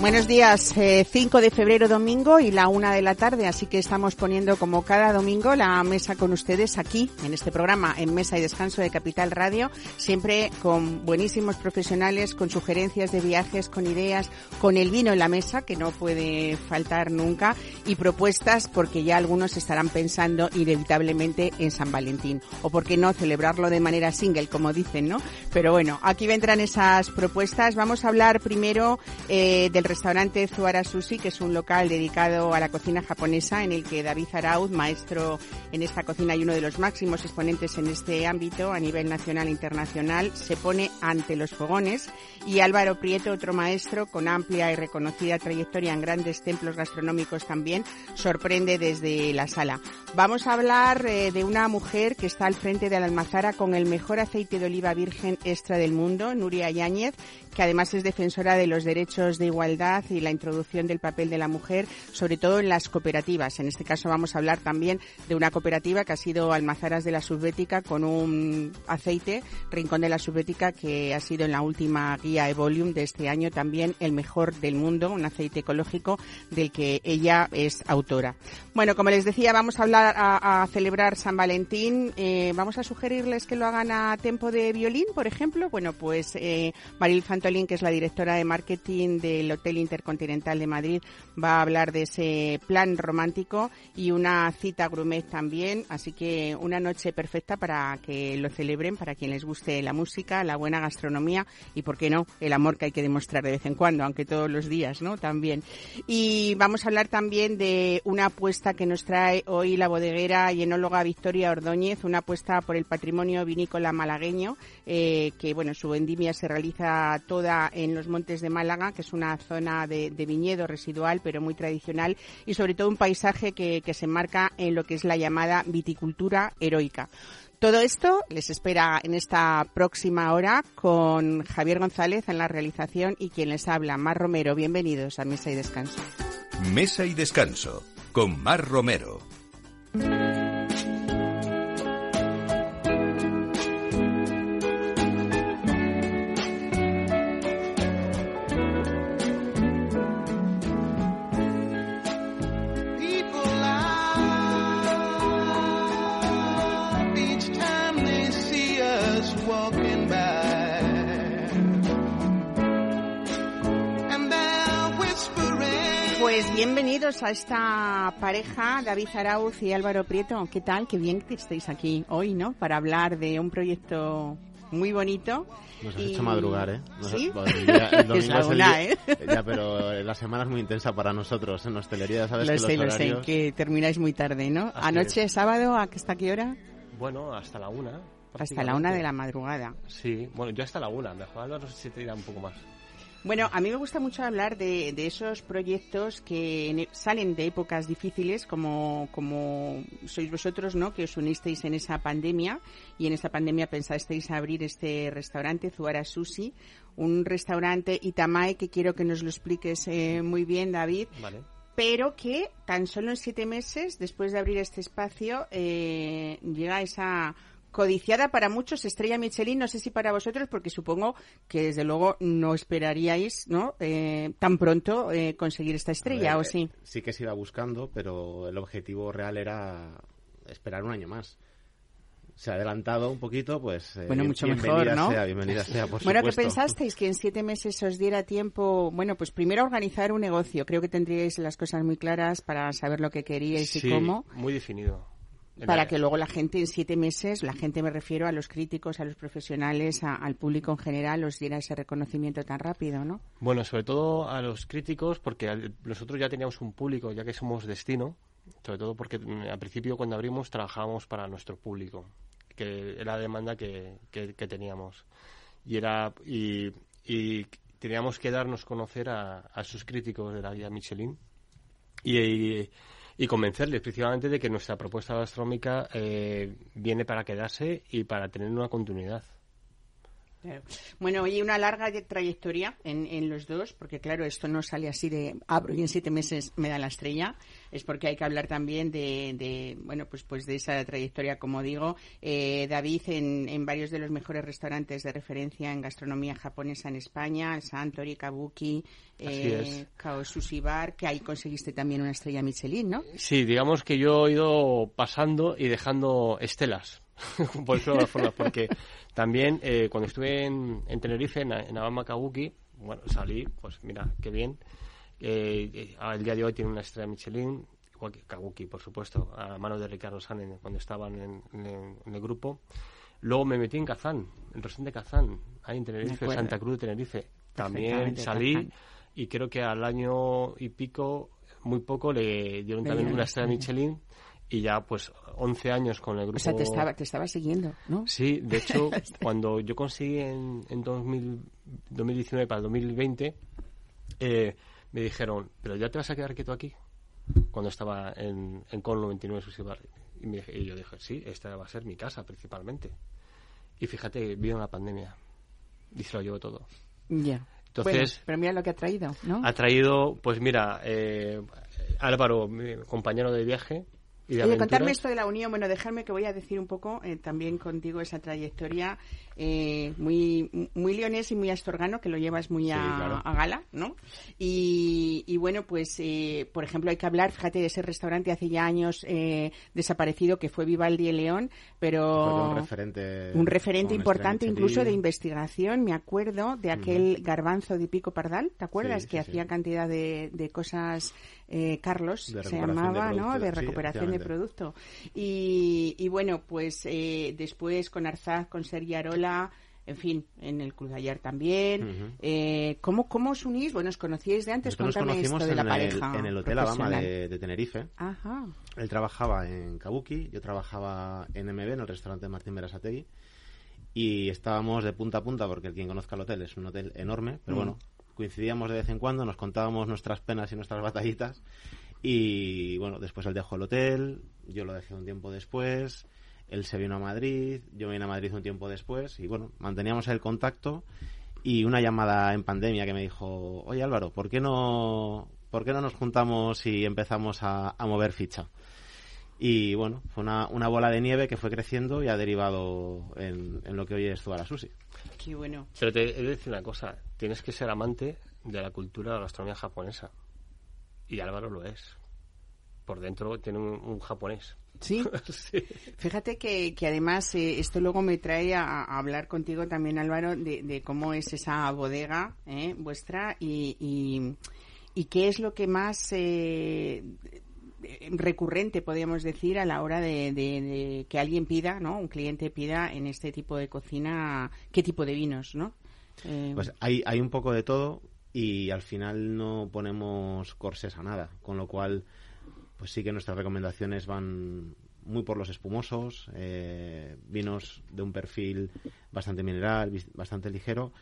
Buenos días, 5 eh, de febrero domingo y la una de la tarde, así que estamos poniendo como cada domingo la mesa con ustedes aquí en este programa en Mesa y Descanso de Capital Radio, siempre con buenísimos profesionales, con sugerencias de viajes, con ideas, con el vino en la mesa que no puede faltar nunca y propuestas porque ya algunos estarán pensando inevitablemente en San Valentín o por qué no celebrarlo de manera single como dicen, ¿no? Pero bueno, aquí vendrán esas propuestas. Vamos a hablar primero eh, del restaurante Zuara Sushi, que es un local dedicado a la cocina japonesa en el que David Arauz, maestro en esta cocina y uno de los máximos exponentes en este ámbito a nivel nacional e internacional, se pone ante los fogones y Álvaro Prieto, otro maestro con amplia y reconocida trayectoria en grandes templos gastronómicos también, sorprende desde la sala. Vamos a hablar eh, de una mujer que está al frente de la almazara con el mejor aceite de oliva virgen extra del mundo, Nuria Yáñez, que además es defensora de los derechos de igualdad y la introducción del papel de la mujer, sobre todo en las cooperativas. En este caso vamos a hablar también de una cooperativa que ha sido Almazaras de la Subbética con un aceite, Rincón de la Subbética, que ha sido en la última guía Evolium de este año también el mejor del mundo, un aceite ecológico del que ella es autora. Bueno, como les decía, vamos a hablar a, celebrar San Valentín. Eh, vamos a sugerirles que lo hagan a tempo de violín, por ejemplo. Bueno, pues eh, Maril que es la directora de marketing del Hotel Intercontinental de Madrid, va a hablar de ese plan romántico y una cita gourmet también. Así que una noche perfecta para que lo celebren, para quien les guste la música, la buena gastronomía y, ¿por qué no?, el amor que hay que demostrar de vez en cuando, aunque todos los días, ¿no? También. Y vamos a hablar también de una apuesta que nos trae hoy la bodeguera y enóloga Victoria Ordóñez, una apuesta por el patrimonio vinícola malagueño, eh, que, bueno, su vendimia se realiza todo en los montes de Málaga, que es una zona de, viñedo residual, pero muy tradicional, y sobre todo un paisaje que, que se enmarca en lo que es la llamada viticultura heroica. Todo esto les espera en esta próxima hora con Javier González en la realización y quien les habla, Mar Romero. Bienvenidos a Mesa y Descanso. Mesa y Descanso con Mar Romero. Bienvenidos a esta pareja, David Arauz y Álvaro Prieto. ¿Qué tal? Qué bien que estéis aquí hoy, ¿no? Para hablar de un proyecto muy bonito. Nos has hecho madrugar, ¿eh? ¿Sí? el, es la una, ¿eh? Ya, pero la semana es muy intensa para nosotros. En hostelería, ¿sabes? Lo que sé, los lo sé, que termináis muy tarde, ¿no? Anoche, sábado, ¿hasta qué hora? Bueno, hasta la una. Hasta la una de la madrugada. Sí, bueno, yo hasta la una. Mejor Álvaro no sé si te dirá un poco más. Bueno, a mí me gusta mucho hablar de, esos proyectos que salen de épocas difíciles, como, como sois vosotros, ¿no? Que os unisteis en esa pandemia y en esta pandemia pensasteis abrir este restaurante, Zuara Sushi, un restaurante Itamae que quiero que nos lo expliques eh, muy bien, David. Vale pero que tan solo en siete meses después de abrir este espacio eh, llega esa codiciada para muchos, estrella Michelin, no sé si para vosotros, porque supongo que desde luego no esperaríais ¿no? Eh, tan pronto eh, conseguir esta estrella, ¿o sí? Sí que se iba buscando, pero el objetivo real era esperar un año más se ha adelantado un poquito, pues eh, bueno, mucho mejor, ¿no? sea, bienvenida sea, por Bueno, ¿qué pensasteis? Que en siete meses os diera tiempo, bueno, pues primero organizar un negocio. Creo que tendríais las cosas muy claras para saber lo que queríais y cómo. muy definido para que luego la gente en siete meses, la gente me refiero a los críticos, a los profesionales, al público en general, os diera ese reconocimiento tan rápido, ¿no? Bueno, sobre todo a los críticos, porque nosotros ya teníamos un público, ya que somos destino, sobre todo porque mm, al principio cuando abrimos trabajábamos para nuestro público, que era la demanda que, que, teníamos. Y era y, teníamos que darnos conocer a, a sus críticos de la guía Michelin. y y convencerles principalmente de que nuestra propuesta gastronómica eh, viene para quedarse y para tener una continuidad. Bueno, y una larga trayectoria en, en, los dos, porque claro, esto no sale así de abro y en siete meses me da la estrella. Es porque hay que hablar también de, de bueno, pues, pues de esa trayectoria, como digo. Eh, David en, en, varios de los mejores restaurantes de referencia en gastronomía japonesa en España, el Santori, Kabuki, eh, Kao Sushi Bar, que ahí conseguiste también una estrella Michelin, ¿no? Sí, digamos que yo he ido pasando y dejando estelas. por eso formas, porque también eh, cuando estuve en, en Tenerife, en, en Abama Kabuki, bueno, salí, pues mira, qué bien. Eh, eh, el día de hoy tiene una estrella Michelin, igual que Kabuki, por supuesto, a mano de Ricardo Sanen cuando estaban en, en, el grupo. Luego me metí en Kazán, en el restaurante Kazán, ahí en Tenerife, Santa Cruz de Tenerife. También salí y creo que al año y pico, muy poco, le dieron también una estrella Michelin y ya pues 11 años con el grupo. O sea, te estaba, te estaba siguiendo, ¿no? Sí, de hecho, cuando yo conseguí en, en 2019 para 2020, eh, me dijeron, ¿pero ya te vas a quedar quieto aquí? Cuando estaba en, en Con 99 Sushi Bar. Y, me, y, yo dije, sí, esta va a ser mi casa principalmente. Y fíjate, vino una pandemia y se lo llevo todo. Ya. Entonces, pero mira lo que ha traído, ¿no? Ha traído, pues mira, eh, Álvaro, mi compañero de viaje, Oye, contarme esto de la unión, bueno, dejarme que voy a decir un poco eh, también contigo esa trayectoria eh, muy muy leonés y muy astorgano, que lo llevas muy a, gala, ¿no? Y, bueno, pues, eh, por ejemplo, hay que hablar, fíjate, de ese restaurante hace ya años desaparecido que fue Vivaldi el León, pero... un referente... Un referente importante incluso de investigación, me acuerdo, de aquel garbanzo de Pico Pardal, ¿te acuerdas? que hacía cantidad de, de cosas eh, Carlos se llamaba, ¿no? De recuperación de producto. Y, bueno, pues eh, después con Arzaz, con Sergi Arola, en fin, en el Cruz Ayer también. eh, ¿cómo, ¿Cómo os unís? Bueno, os conocíais de antes, Nosotros cuéntame esto de la el, pareja. En el Hotel Abama de, Tenerife. Ajá. Él trabajaba en Kabuki, yo trabajaba en MB, en el restaurante Martín Berasategui. Y estábamos de punta a punta, porque el quien conozca el hotel es un hotel enorme, pero mm. bueno, coincidíamos de vez en cuando, nos contábamos nuestras penas y nuestras batallitas. Y bueno, después él dejó el hotel, yo lo dejé un tiempo después, él se vino a Madrid, yo vine a Madrid un tiempo después y bueno, manteníamos el contacto y una llamada en pandemia que me dijo, oye Álvaro, ¿por qué no, por qué no nos juntamos y empezamos a, mover ficha? Y bueno, fue una, una, bola de nieve que fue creciendo y ha derivado en, en lo que hoy es Zuara Sushi. Qué bueno. Pero te he de decir una cosa, tienes que ser amante de la cultura de la gastronomía japonesa. Y Álvaro lo es. Por dentro tiene un, japonés. ¿Sí? Fíjate que, que además eh, esto luego me trae a, hablar contigo también, Álvaro, de, cómo es esa bodega eh, vuestra y, y, y, qué es lo que más eh, recurrente, podríamos decir, a la hora de, que alguien pida, ¿no? Un cliente pida en este tipo de cocina, qué tipo de vinos, ¿no? Eh, pues hay, hay un poco de todo y al final no ponemos corsés a nada, con lo cual, pues sí que nuestras recomendaciones van muy por los espumosos, eh, vinos de un perfil bastante mineral, bastante ligero,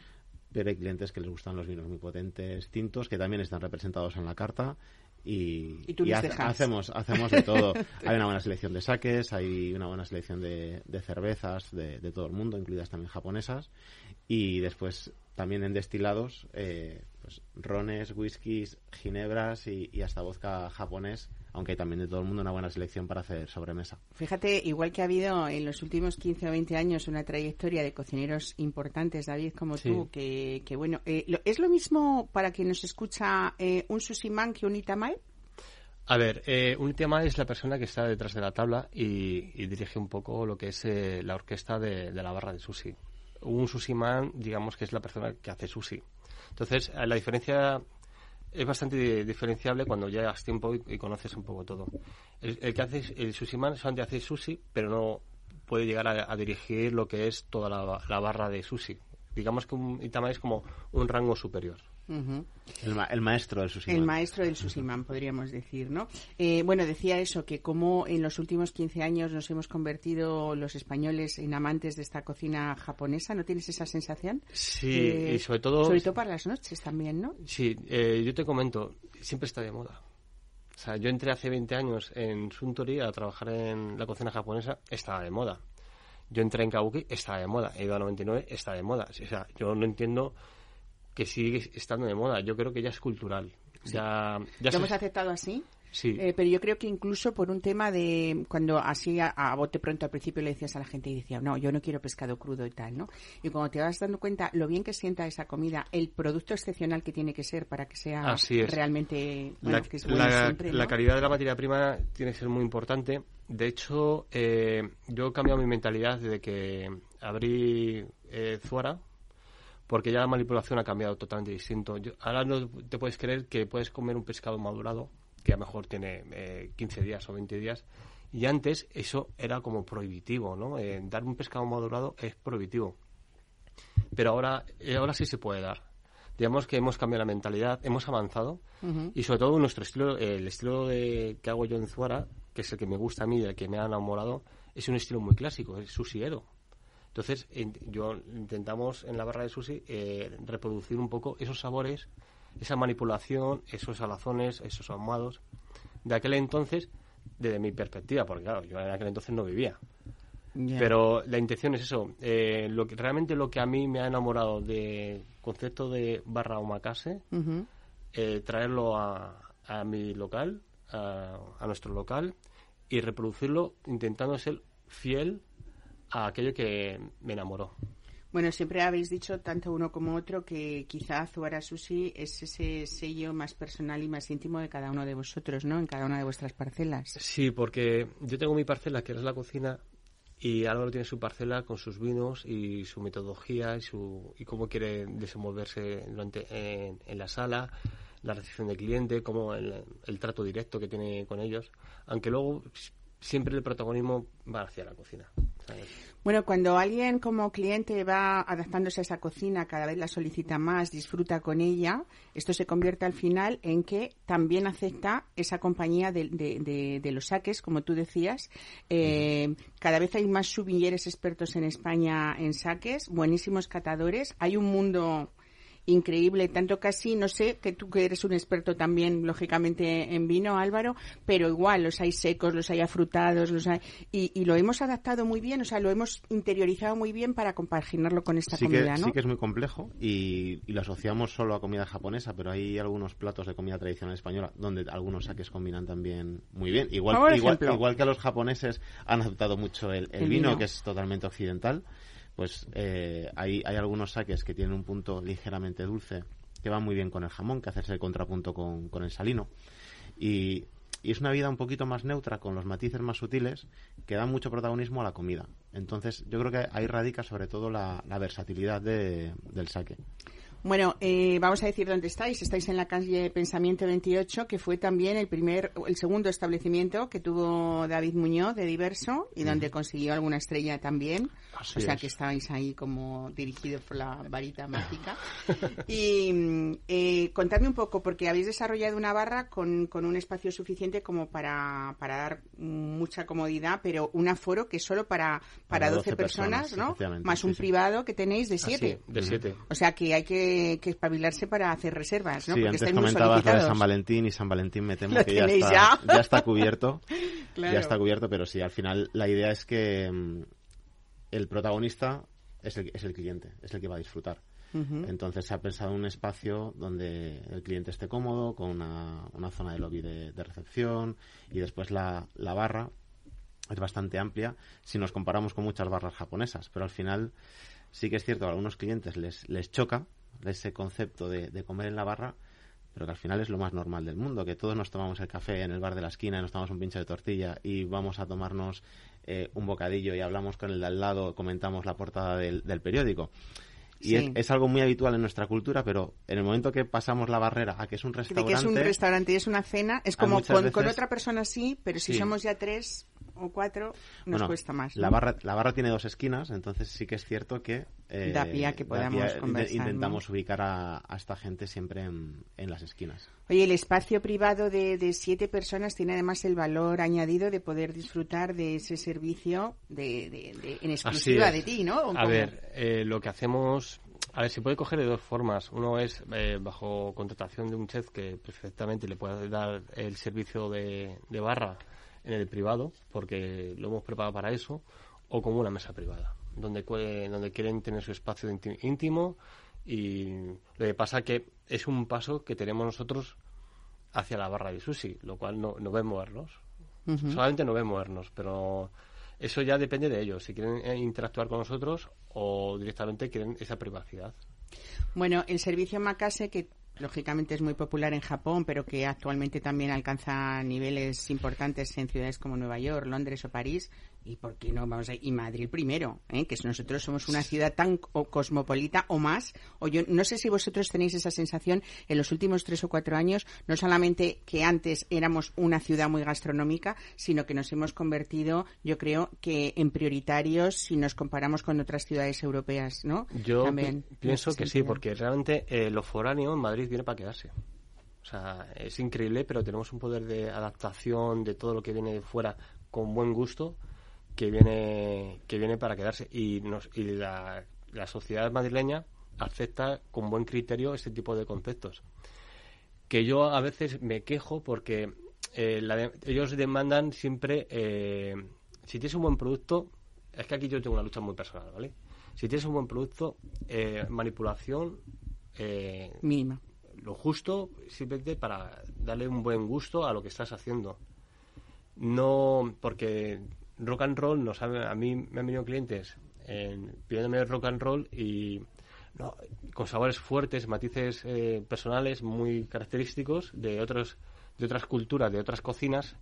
pero hay clientes que les gustan los vinos muy potentes, tintos, que también están representados en la carta y, hacemos hacemos de todo. hay una buena selección de saques, hay una buena selección de, cervezas de, todo el mundo, incluidas también japonesas, y después también en destilados, eh, pues rones, whiskies, ginebras y, hasta vodka japonés, aunque hay también de todo el mundo una buena selección para hacer sobremesa. Fíjate, igual que ha habido en los últimos 15 o 20 años una trayectoria de cocineros importantes, David, como tú, que, bueno, eh, ¿es lo mismo para quien nos escucha eh, un sushi man que un itamae? A ver, eh, un itamae es la persona que está detrás de la tabla y, dirige un poco lo que es eh, la orquesta de, de la barra de sushi un sushi man, digamos que es la persona que hace sushi. Entonces, la diferencia es bastante diferenciable cuando llevas tiempo y, conoces un poco todo. El, que hace el sushi man solamente hace sushi, pero no puede llegar a, dirigir lo que es toda la, la, barra de sushi. Digamos que un itama es como un rango superior el, maestro del Susiman. El maestro del Susiman, podríamos decir, ¿no? Eh, bueno, decía eso, que como en los últimos 15 años nos hemos convertido los españoles en amantes de esta cocina japonesa, ¿no tienes esa sensación? Sí, eh, y sobre todo... Sobre todo para las noches también, ¿no? Sí, eh, yo te comento, siempre está de moda. O sea, yo entré hace 20 años en Suntory a trabajar en la cocina japonesa, estaba de moda. Yo entré en Kabuki, está de moda. He ido a 99, está de moda. O sea, yo no entiendo que sigue estando de moda. Yo creo que ya es cultural. Ya, ya ¿Lo hemos aceptado así? Sí. Eh, pero yo creo que incluso por un tema de cuando así a, a bote pronto al principio le decías a la gente y decía, no, yo no quiero pescado crudo y tal, ¿no? Y cuando te vas dando cuenta lo bien que sienta esa comida, el producto excepcional que tiene que ser para que sea Así es. realmente, bueno, la, que es bueno la- siempre, ¿no? la calidad de la materia prima tiene que ser muy importante. De hecho, eh, yo he cambiado mi mentalidad desde que abrí eh, Zuara, porque ya la manipulación ha cambiado totalmente distinto. Yo- ahora no te puedes creer que puedes comer un pescado madurado, que a lo mejor tiene eh, 15 días o 20 días, y antes eso era como prohibitivo, ¿no? Eh, dar un pescado madurado es prohibitivo. Pero ahora, eh, ahora sí se puede dar. Digamos que hemos cambiado la mentalidad, hemos avanzado Ujú. y sobre todo nuestro estilo, el estilo de, que hago yo en Zuara, que es el que me gusta a mí y el que me ha enamorado, es un estilo muy clásico, es susiero. Entonces, en- yo intentamos en la barra de sushi eh, reproducir un poco esos sabores, esa manipulación, esos alazones, esos ahumados de aquel entonces, desde mi perspectiva, porque claro, yo en aquel entonces no vivía. Pero la intención es eso. eh, lo que, realmente lo que a mí me ha enamorado del concepto de barra omakase, eh, traerlo a, a mi local, a, a nuestro local, y reproducirlo intentando ser fiel a aquello que me enamoró. Bueno, siempre habéis dicho, tanto uno como otro, que quizá Zuara Sushi es ese sello más personal y más íntimo de cada uno de vosotros, ¿no? En cada una de vuestras parcelas. Sí, porque yo tengo mi parcela, que es la cocina, y Álvaro tiene su parcela con sus vinos y su metodología y, su, y cómo quiere desenvolverse durante, en, en la sala, la recepción del cliente, cómo el, el trato directo que tiene con ellos, aunque luego siempre el protagonismo va hacia la cocina. Bueno, cuando alguien como cliente va adaptándose a esa cocina, cada vez la solicita más, disfruta con ella, esto se convierte al final en que también acepta esa compañía de, los saques, como tú decías. Eh, cada vez hay más subilleres expertos en España en saques, buenísimos catadores. Hay un mundo increíble, tanto casi, no sé, que tú que eres un experto también, lógicamente, en vino, Álvaro, pero igual los hay secos, los hay afrutados, los hay... Y, y lo hemos adaptado muy bien, o sea, lo hemos interiorizado muy bien para compaginarlo con esta sí comida, que, ¿no? sí que es muy complejo y, y lo asociamos solo a comida japonesa, pero hay algunos platos de comida tradicional española donde algunos saques combinan también muy bien. Igual, igual, igual que a los japoneses han aceptado mucho el, el El vino, vino. que es totalmente occidental, pues eh, hay, hay algunos saques que tienen un punto ligeramente dulce que van muy bien con el jamón, que hacerse el contrapunto con, con el salino. Y, y es una vida un poquito más neutra, con los matices más sutiles, que dan mucho protagonismo a la comida. Entonces, yo creo que ahí radica sobre todo la, la versatilidad de- del saque. Bueno, eh, vamos a decir dónde estáis. Estáis en la calle Pensamiento 28, que fue también el primer, el segundo establecimiento que tuvo David Muñoz de Diverso y donde consiguió alguna estrella también. Así o sea es. que estabais ahí como dirigidos por la varita mágica. y eh, contadme un poco, porque habéis desarrollado una barra con, con un espacio suficiente como para, para dar mucha comodidad, pero un aforo que es solo para, para, Para 12, 12 personas, personas, ¿no? Más un sí, privado que tenéis de Así, 7. de siete. O sea que hay que, que espabilarse para hacer reservas, ¿no? sí, Porque antes comentabas lo de. San Valentín y San Valentín me temo que ya está, ya. está cubierto. Claro. Ya está cubierto, pero sí, al final la idea es que mm, el protagonista es el, es el cliente, es el que va a disfrutar. Entonces se ha pensado un espacio donde el cliente esté cómodo, con una, una zona de lobby de, de recepción y después la, la barra es bastante amplia si nos comparamos con muchas barras japonesas, pero al final sí que es cierto que a algunos clientes les, les choca ese concepto de, de comer en la barra, pero que al final es lo más normal del mundo, que todos nos tomamos el café en el bar de la esquina, nos tomamos un pincho de tortilla y vamos a tomarnos eh, un bocadillo y hablamos con el de al lado, comentamos la portada del, del periódico. Y Sí. es, es algo muy habitual en nuestra cultura, pero en el momento que pasamos la barrera a que es un De restaurante, que es un restaurante y es una cena, es como con, otra persona sí, pero si Sí. somos ya tres o cuatro, nos bueno, cuesta más. La barra, la barra tiene dos esquinas, entonces sí que es cierto que eh, Da pie a que da podamos pie a- conversar, intentamos ubicar a, a esta gente siempre en, en las esquinas. Oye, el espacio privado de, de siete personas tiene además el valor añadido de poder disfrutar de ese servicio de, de- de- en exclusiva de ti, ¿no? ¿O A ver, eh, lo que hacemos, a ver, se puede coger de dos formas. Uno es eh, bajo contratación de un chef que perfectamente le pueda dar el servicio de, de barra en el privado, porque lo hemos preparado para eso. o como una mesa privada, donde, donde quieren tener su espacio íntimo y lo que pasa que es un paso que tenemos nosotros hacia la barra de sushi, lo cual no, no ve movernos. Solamente no ve movernos, pero eso ya depende de ellos, si quieren eh, interactuar con nosotros o directamente quieren esa privacidad. Bueno, el servicio Macase, que lógicamente es muy popular en Japón, pero que actualmente también alcanza niveles importantes en ciudades como Nueva York, Londres o París, y por qué no vamos a y Madrid primero ¿eh? que nosotros somos una ciudad tan cosmopolita o más o yo no sé si vosotros tenéis esa sensación en los últimos tres o cuatro años no solamente que antes éramos una ciudad muy gastronómica sino que nos hemos convertido yo creo que en prioritarios si nos comparamos con otras ciudades europeas no yo pienso que sí porque realmente eh, lo foráneo en Madrid viene para quedarse. O sea, es increíble, pero tenemos un poder de adaptación de todo lo que viene de fuera con buen gusto que viene, que viene para quedarse. Y, nos, y la, la sociedad madrileña acepta con buen criterio este tipo de conceptos. Que yo a veces me quejo porque eh, ellos demandan siempre, eh, si tienes un buen producto, es que aquí yo tengo una lucha muy personal, ¿vale? Si tienes un buen producto, eh, manipulación mínima. Lo justo, simplemente para darle un buen gusto a lo que estás haciendo. No, porque rock and roll no sabe, a mí me han venido clientes en, pidiéndome rock and roll y con sabores fuertes, matices eh, personales muy característicos de otros de otras culturas, de otras cocinas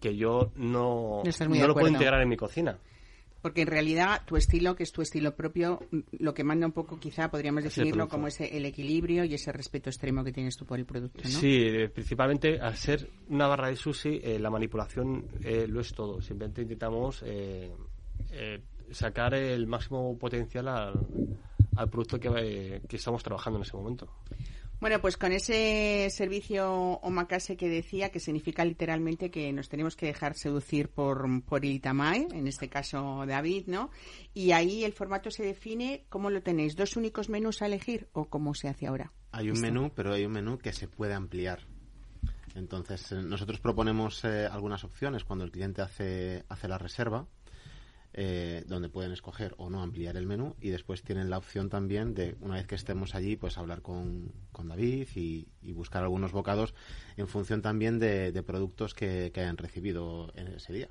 que yo no, no lo puedo integrar en mi cocina. Porque en realidad tu estilo, que es tu estilo propio, lo que manda un poco quizá podríamos definirlo como ese el equilibrio y ese respeto extremo que tienes tú por el producto, ¿no? Sí, eh, principalmente al ser una barra de sushi, eh, la manipulación eh, lo es todo. Simplemente intentamos sacar el máximo potencial al, producto que, que estamos trabajando en ese momento. Bueno, pues con ese servicio omakase que decía, que significa literalmente que nos tenemos que dejar seducir por, por el Itamae, en este caso David, ¿no? Y ahí el formato se define, ¿cómo lo tenéis? ¿Dos únicos menús a elegir o cómo se hace ahora? Hay un menú, pero hay un menú que se puede ampliar. Entonces, eh, nosotros proponemos eh, algunas opciones cuando el cliente hace, hace la reserva eh, donde pueden escoger o no ampliar el menú y después tienen la opción también de, una vez que estemos allí, pues hablar con, con David y, buscar algunos bocados en función también de, productos que, hayan recibido en ese día.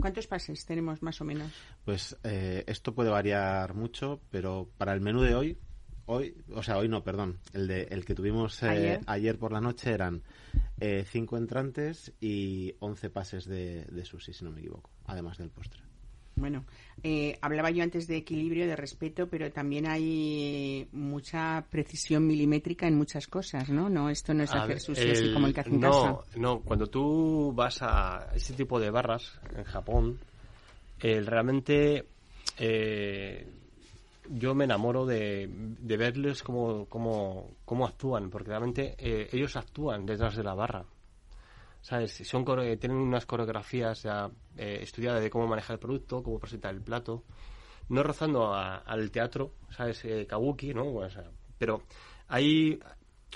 ¿Cuántos pases tenemos más o menos? Pues eh, esto puede variar mucho, pero para el menú de hoy, hoy, o sea, hoy no, perdón, el de el que tuvimos eh, ayer. por la noche eran cinco entrantes y once pases de, de sushi, si no me equivoco, además del postre. Bueno, eh, hablaba yo antes de equilibrio, de respeto, pero también hay mucha precisión milimétrica en muchas cosas, ¿no? No, esto no es hacer sushi así como el que hace no, No, cuando tú vas a ese tipo de barras en Japón, realmente eh, yo me enamoro de, verles cómo, cómo, cómo actúan, porque realmente eh, ellos actúan detrás de la barra. ¿Sabes? Son, tienen unas coreografías ya eh, estudiadas de cómo manejar el producto, cómo presentar el plato, no rozando al teatro, ¿sabes? Eh, kabuki, ¿no? pero ahí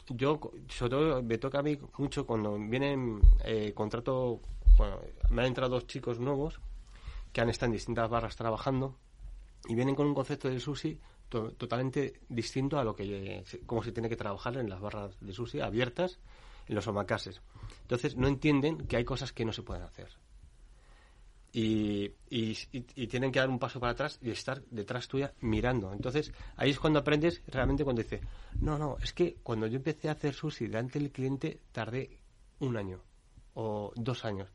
yo, sobre todo, me toca a mí mucho cuando vienen eh, contrato, bueno, me han entrado dos chicos nuevos que han estado en distintas barras trabajando y vienen con un concepto de sushi totalmente distinto a lo que cómo se tiene que trabajar en las barras de sushi abiertas los omakases. Entonces no entienden que hay cosas que no se pueden hacer. Y, y, tienen que dar un paso para atrás y estar detrás tuya mirando. Entonces ahí es cuando aprendes realmente cuando dices, no, no, es que cuando yo empecé a hacer sushi delante del cliente tardé un año o dos años.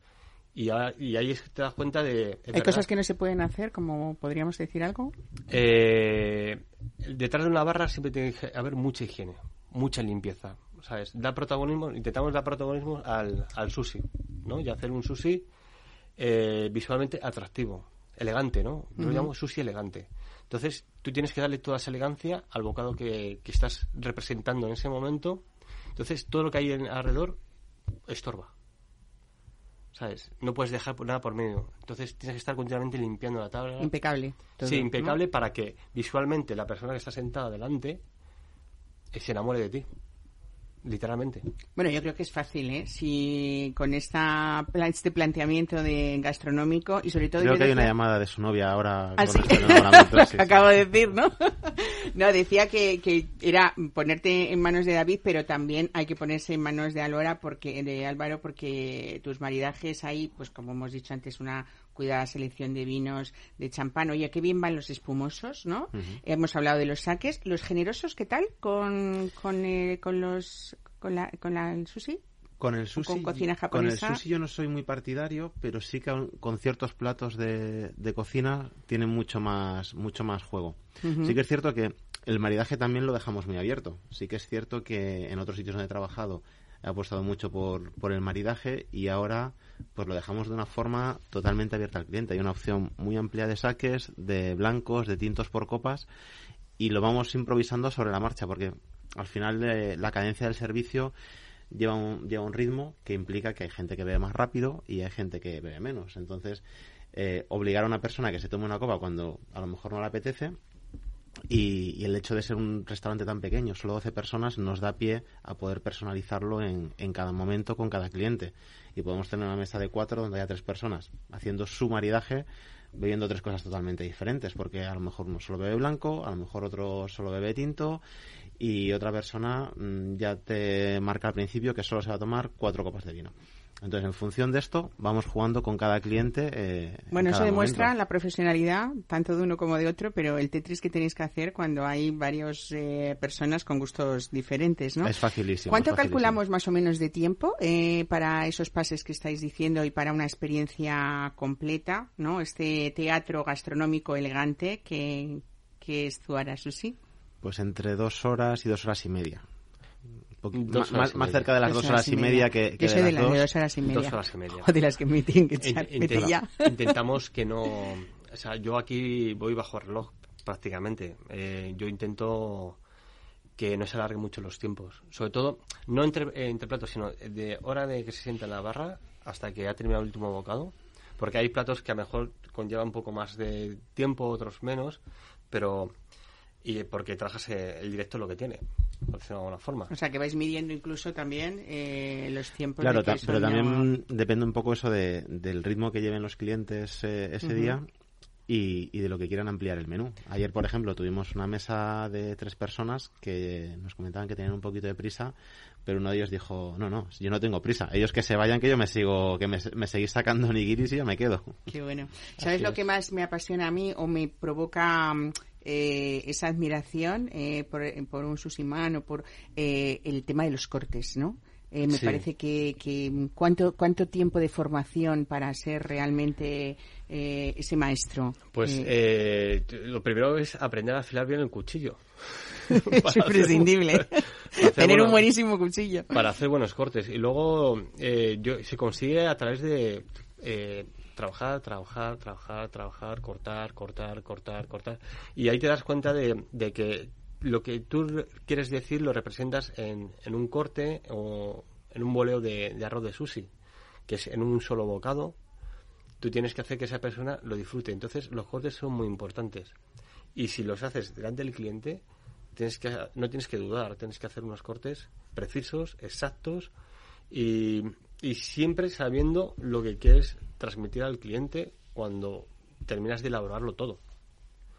Y, y ahí te das cuenta de... ¿Hay cosas que no se pueden hacer, como podríamos decir algo? Eh, detrás de una barra siempre tiene que haber mucha higiene, mucha limpieza, ¿sabes? Da protagonismo, intentamos dar protagonismo al, al sushi, ¿no? Y hacer un sushi eh, visualmente atractivo, elegante, ¿no? Yo lo llamo sushi elegante. Entonces, tú tienes que darle toda esa elegancia al bocado que, que estás representando en ese momento. Entonces, todo lo que hay alrededor estorba. ¿Sabes? No puedes dejar nada por medio. Entonces tienes que estar continuamente limpiando la tabla. Impecable. sí, impecable para que visualmente la persona que está sentada delante se enamore de ti. Literalmente. Bueno, yo creo que es fácil, ¿eh? Si con esta este planteamiento de gastronómico y sobre todo... Creo yo que hay una llamada de su novia ahora. Ah, con sí. sí, sí. Acabo de decir, ¿no? no, decía que, que era ponerte en manos de David, pero también hay que ponerse en manos de Alora porque de Álvaro porque tus maridajes ahí, pues como hemos dicho antes, una cuidada selección de vinos, de champán. Oye, qué bien van los espumosos, ¿no? Hemos hablado de los saques. ¿Los generosos qué tal con, con, eh, con los... con la, con la el sushi? Con el sushi, con cocina con el japonesa. sushi yo no soy muy partidario, pero sí que con ciertos platos de, de cocina tienen mucho más, mucho más juego. Sí que es cierto que el maridaje también lo dejamos muy abierto. Sí que es cierto que en otros sitios donde he trabajado he apostado mucho por, por el maridaje y ahora pues lo dejamos de una forma totalmente abierta al cliente. Hay una opción muy amplia de saques, de blancos, de tintos por copas y lo vamos improvisando sobre la marcha porque al final la cadencia del servicio lleva un, lleva un ritmo que implica que hay gente que bebe más rápido y hay gente que bebe menos. Entonces, eh, obligar a una persona que se tome una copa cuando a lo mejor no le apetece y, y el hecho de ser un restaurante tan pequeño, solo 12 personas, nos da pie a poder personalizarlo en, en cada momento con cada cliente. Y podemos tener una mesa de cuatro donde haya tres personas haciendo su maridaje bebiendo tres cosas totalmente diferentes, porque a lo mejor uno solo bebe blanco, a lo mejor otro solo bebe tinto y otra persona mm, ya te marca al principio que solo se va a tomar cuatro copas de vino. Entonces, en función de esto, vamos jugando con cada cliente. eh, en Bueno, eso demuestra momento. la profesionalidad, tanto de uno como de otro, pero el Tetris que tenéis que hacer cuando hay varias personas con gustos diferentes, ¿no? Es facilísimo. ¿Cuánto es facilísimo. calculamos más o menos de tiempo eh, para esos pases que estáis diciendo y para una experiencia completa, ¿no? Este teatro gastronómico elegante que, que es Sushi. Pues entre dos horas y dos horas y media. Un poqui- Dos ma- horas más, más cerca de las dos, horas y media que, que Yo de soy de las de dos. horas y media. Dos horas y media. O de las que me tienen que echar. In- Vete intenta- ya. intentamos que no... O sea, yo aquí voy bajo reloj prácticamente. Eh, yo intento que no se alarguen mucho los tiempos. Sobre todo, no entre, eh, entre platos, sino de hora de que se sienta en la barra hasta que ha terminado el último bocado. Porque hay platos que a lo mejor conllevan un poco más de tiempo, otros menos, pero... Y porque trabajas eh, el directo lo que tiene, por decirlo de alguna forma. O sea, que vais midiendo incluso también eh, los tiempos Claro, de que pero ya- también depende un poco eso de, del ritmo que lleven los clientes eh, ese día y, y de lo que quieran ampliar el menú. Ayer, por ejemplo, tuvimos una mesa de tres personas que nos comentaban que tenían un poquito de prisa, pero uno de ellos dijo, no, no, yo no tengo prisa. Ellos que se vayan, que yo me sigo, que me, me seguís sacando nigiris y yo me quedo. Qué bueno. ¿Sabes Así lo es. que más me apasiona a mí o me provoca mm, eh, esa admiración eh, por, por un susimán o por eh, el tema de los cortes, ¿no? Eh, me Sí. parece que, que cuánto cuánto tiempo de formación para ser realmente eh, ese maestro. Pues Eh, eh, lo primero es aprender a afilar bien el cuchillo. es imprescindible. Tener un buenísimo cuchillo. Para hacer buenos cortes. Y luego eh, yo, se consigue a través de eh, trabajar, trabajar, trabajar, trabajar, cortar, cortar, cortar, cortar. Y ahí te das cuenta de, de que lo que tú re- quieres decir lo representas en, en un corte o en un boleo de, de arroz de sushi, que es en un solo bocado. Tú tienes que hacer que esa persona lo disfrute. Entonces, los cortes son muy importantes. Y si los haces delante del cliente, tienes que, no tienes que dudar, tienes que hacer unos cortes precisos, exactos y, y siempre sabiendo lo que quieres transmitir al cliente cuando terminas de elaborarlo todo.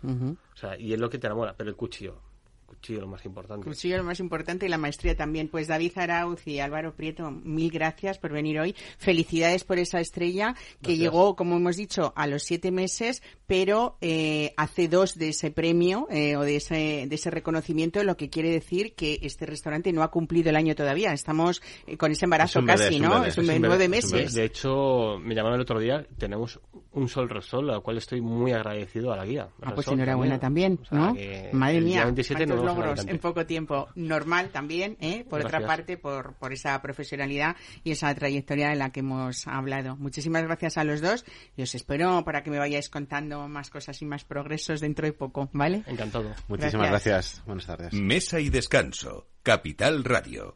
O sea, y es lo que te enamora, pero el cuchillo, cuchillo es lo más importante. Cuchillo lo más importante y la maestría también. Pues David Arauz y Álvaro Prieto, mil gracias por venir hoy. Felicidades por esa estrella que Gracias. llegó, como hemos dicho, a los siete meses, pero eh, hace dos de ese premio eh, o de ese, de ese reconocimiento, lo que quiere decir que este restaurante no ha cumplido el año todavía. Estamos eh, con ese embarazo Es un bebé, casi, es un ¿no? bebé, es un bebé, nueve meses. De hecho, me llamaron el otro día, tenemos un sol resol, a lo cual estoy muy agradecido a la guía. Ah, pues enhorabuena también, O sea, ¿no? Madre el día mía, 27 nos cuántos vamos a logros en poco tiempo. Normal también, ¿eh? Por otra Gracias. parte, por, por esa profesionalidad y esa trayectoria de la que hemos hablado. Muchísimas gracias a los dos y os espero para que me vayáis contando más cosas y más progresos dentro de poco, ¿vale? Encantado. Muchísimas Gracias. gracias. Buenas tardes. Mesa y descanso. Capital Radio.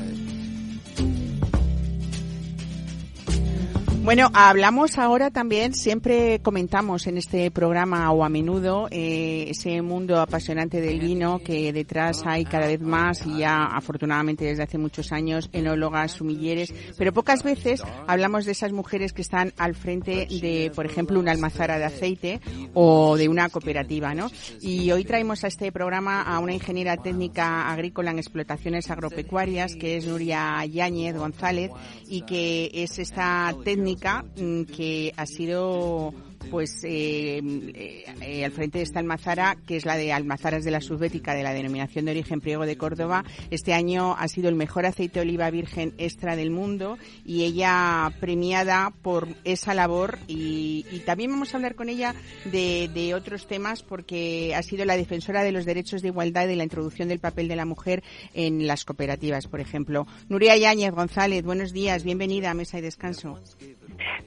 Bueno, hablamos ahora también, siempre comentamos en este programa o a menudo eh, ese mundo apasionante del vino que detrás hay cada vez más y ya afortunadamente desde hace muchos años enólogas, sumilleres, pero pocas veces hablamos de esas mujeres que están al frente de, por ejemplo, una almazara de aceite o de una cooperativa, ¿no? Y hoy traemos a este programa a una ingeniera técnica agrícola en explotaciones agropecuarias que es Nuria Yáñez González y que es esta técnica Mm, que ha sido pues eh, eh, eh, al frente de esta almazara, que es la de Almazaras de la Subbética de la denominación de origen Priego de Córdoba. Este año ha sido el mejor aceite de oliva virgen extra del mundo y ella premiada por esa labor y, también vamos a hablar con ella de, otros temas porque ha sido la defensora de los derechos de igualdad y la introducción del papel de la mujer en las cooperativas, por ejemplo. Nuria Yáñez González, buenos días, bienvenida a Mesa y Descanso.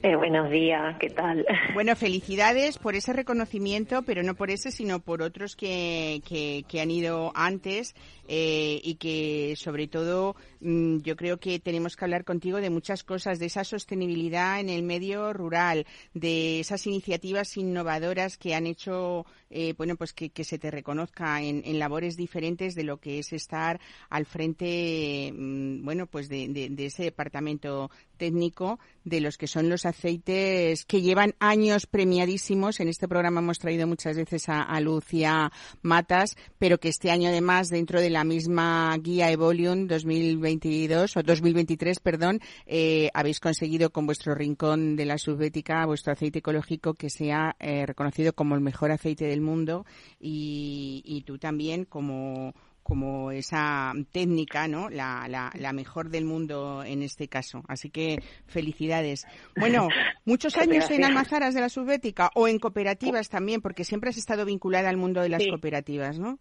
Eh, buenos días, ¿qué tal? Bueno, felicidades por ese reconocimiento, pero no por ese, sino por otros que, que, han ido antes eh, y que, sobre todo, mm, yo creo que tenemos que hablar contigo de muchas cosas, de esa sostenibilidad en el medio rural, de esas iniciativas innovadoras que han hecho, eh, bueno, pues que, se te reconozca en, labores diferentes de lo que es estar al frente, mm, bueno, pues de, ese departamento técnico de los que son los aceites que llevan años premiadísimos. En este programa hemos traído muchas veces a, a Lucia Matas, pero que este año además dentro de la misma guía Evolium 2022 o 2023, perdón, eh, habéis conseguido con vuestro rincón de la subbética vuestro aceite ecológico que sea eh, reconocido como el mejor aceite del mundo y, y tú también como como esa técnica, ¿no? La, la, la, mejor del mundo en este caso. Así que felicidades. Bueno, muchos años en almazaras de la subbética o en cooperativas también, porque siempre has estado vinculada al mundo de las cooperativas, ¿no?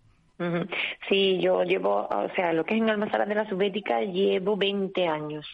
Sí, yo llevo, o sea, lo que es en Almazaras de la Subbética llevo 20 años.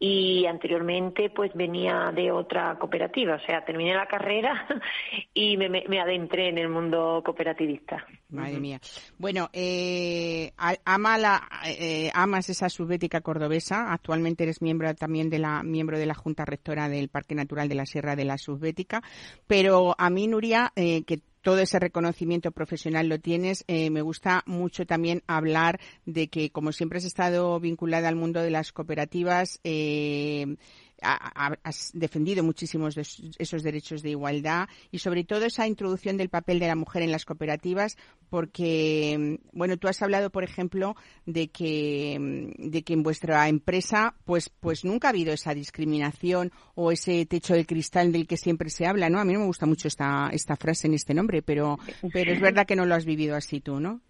Y anteriormente pues venía de otra cooperativa, o sea, terminé la carrera y me, me, adentré en el mundo cooperativista. Madre mía. Bueno, eh, ama la, eh, amas esa subbética cordobesa, actualmente eres miembro también de la, miembro de la Junta Rectora del Parque Natural de la Sierra de la Subbética, pero a mí, Nuria, eh, que todo ese reconocimiento profesional lo tienes. Eh, me gusta mucho también hablar de que, como siempre has estado vinculada al mundo de las cooperativas, eh, has defendido muchísimos de esos derechos de igualdad y sobre todo esa introducción del papel de la mujer en las cooperativas porque bueno tú has hablado por ejemplo de que de que en vuestra empresa pues pues nunca ha habido esa discriminación o ese techo de cristal del que siempre se habla no a mí no me gusta mucho esta esta frase en este nombre pero pero es verdad que no lo has vivido así tú no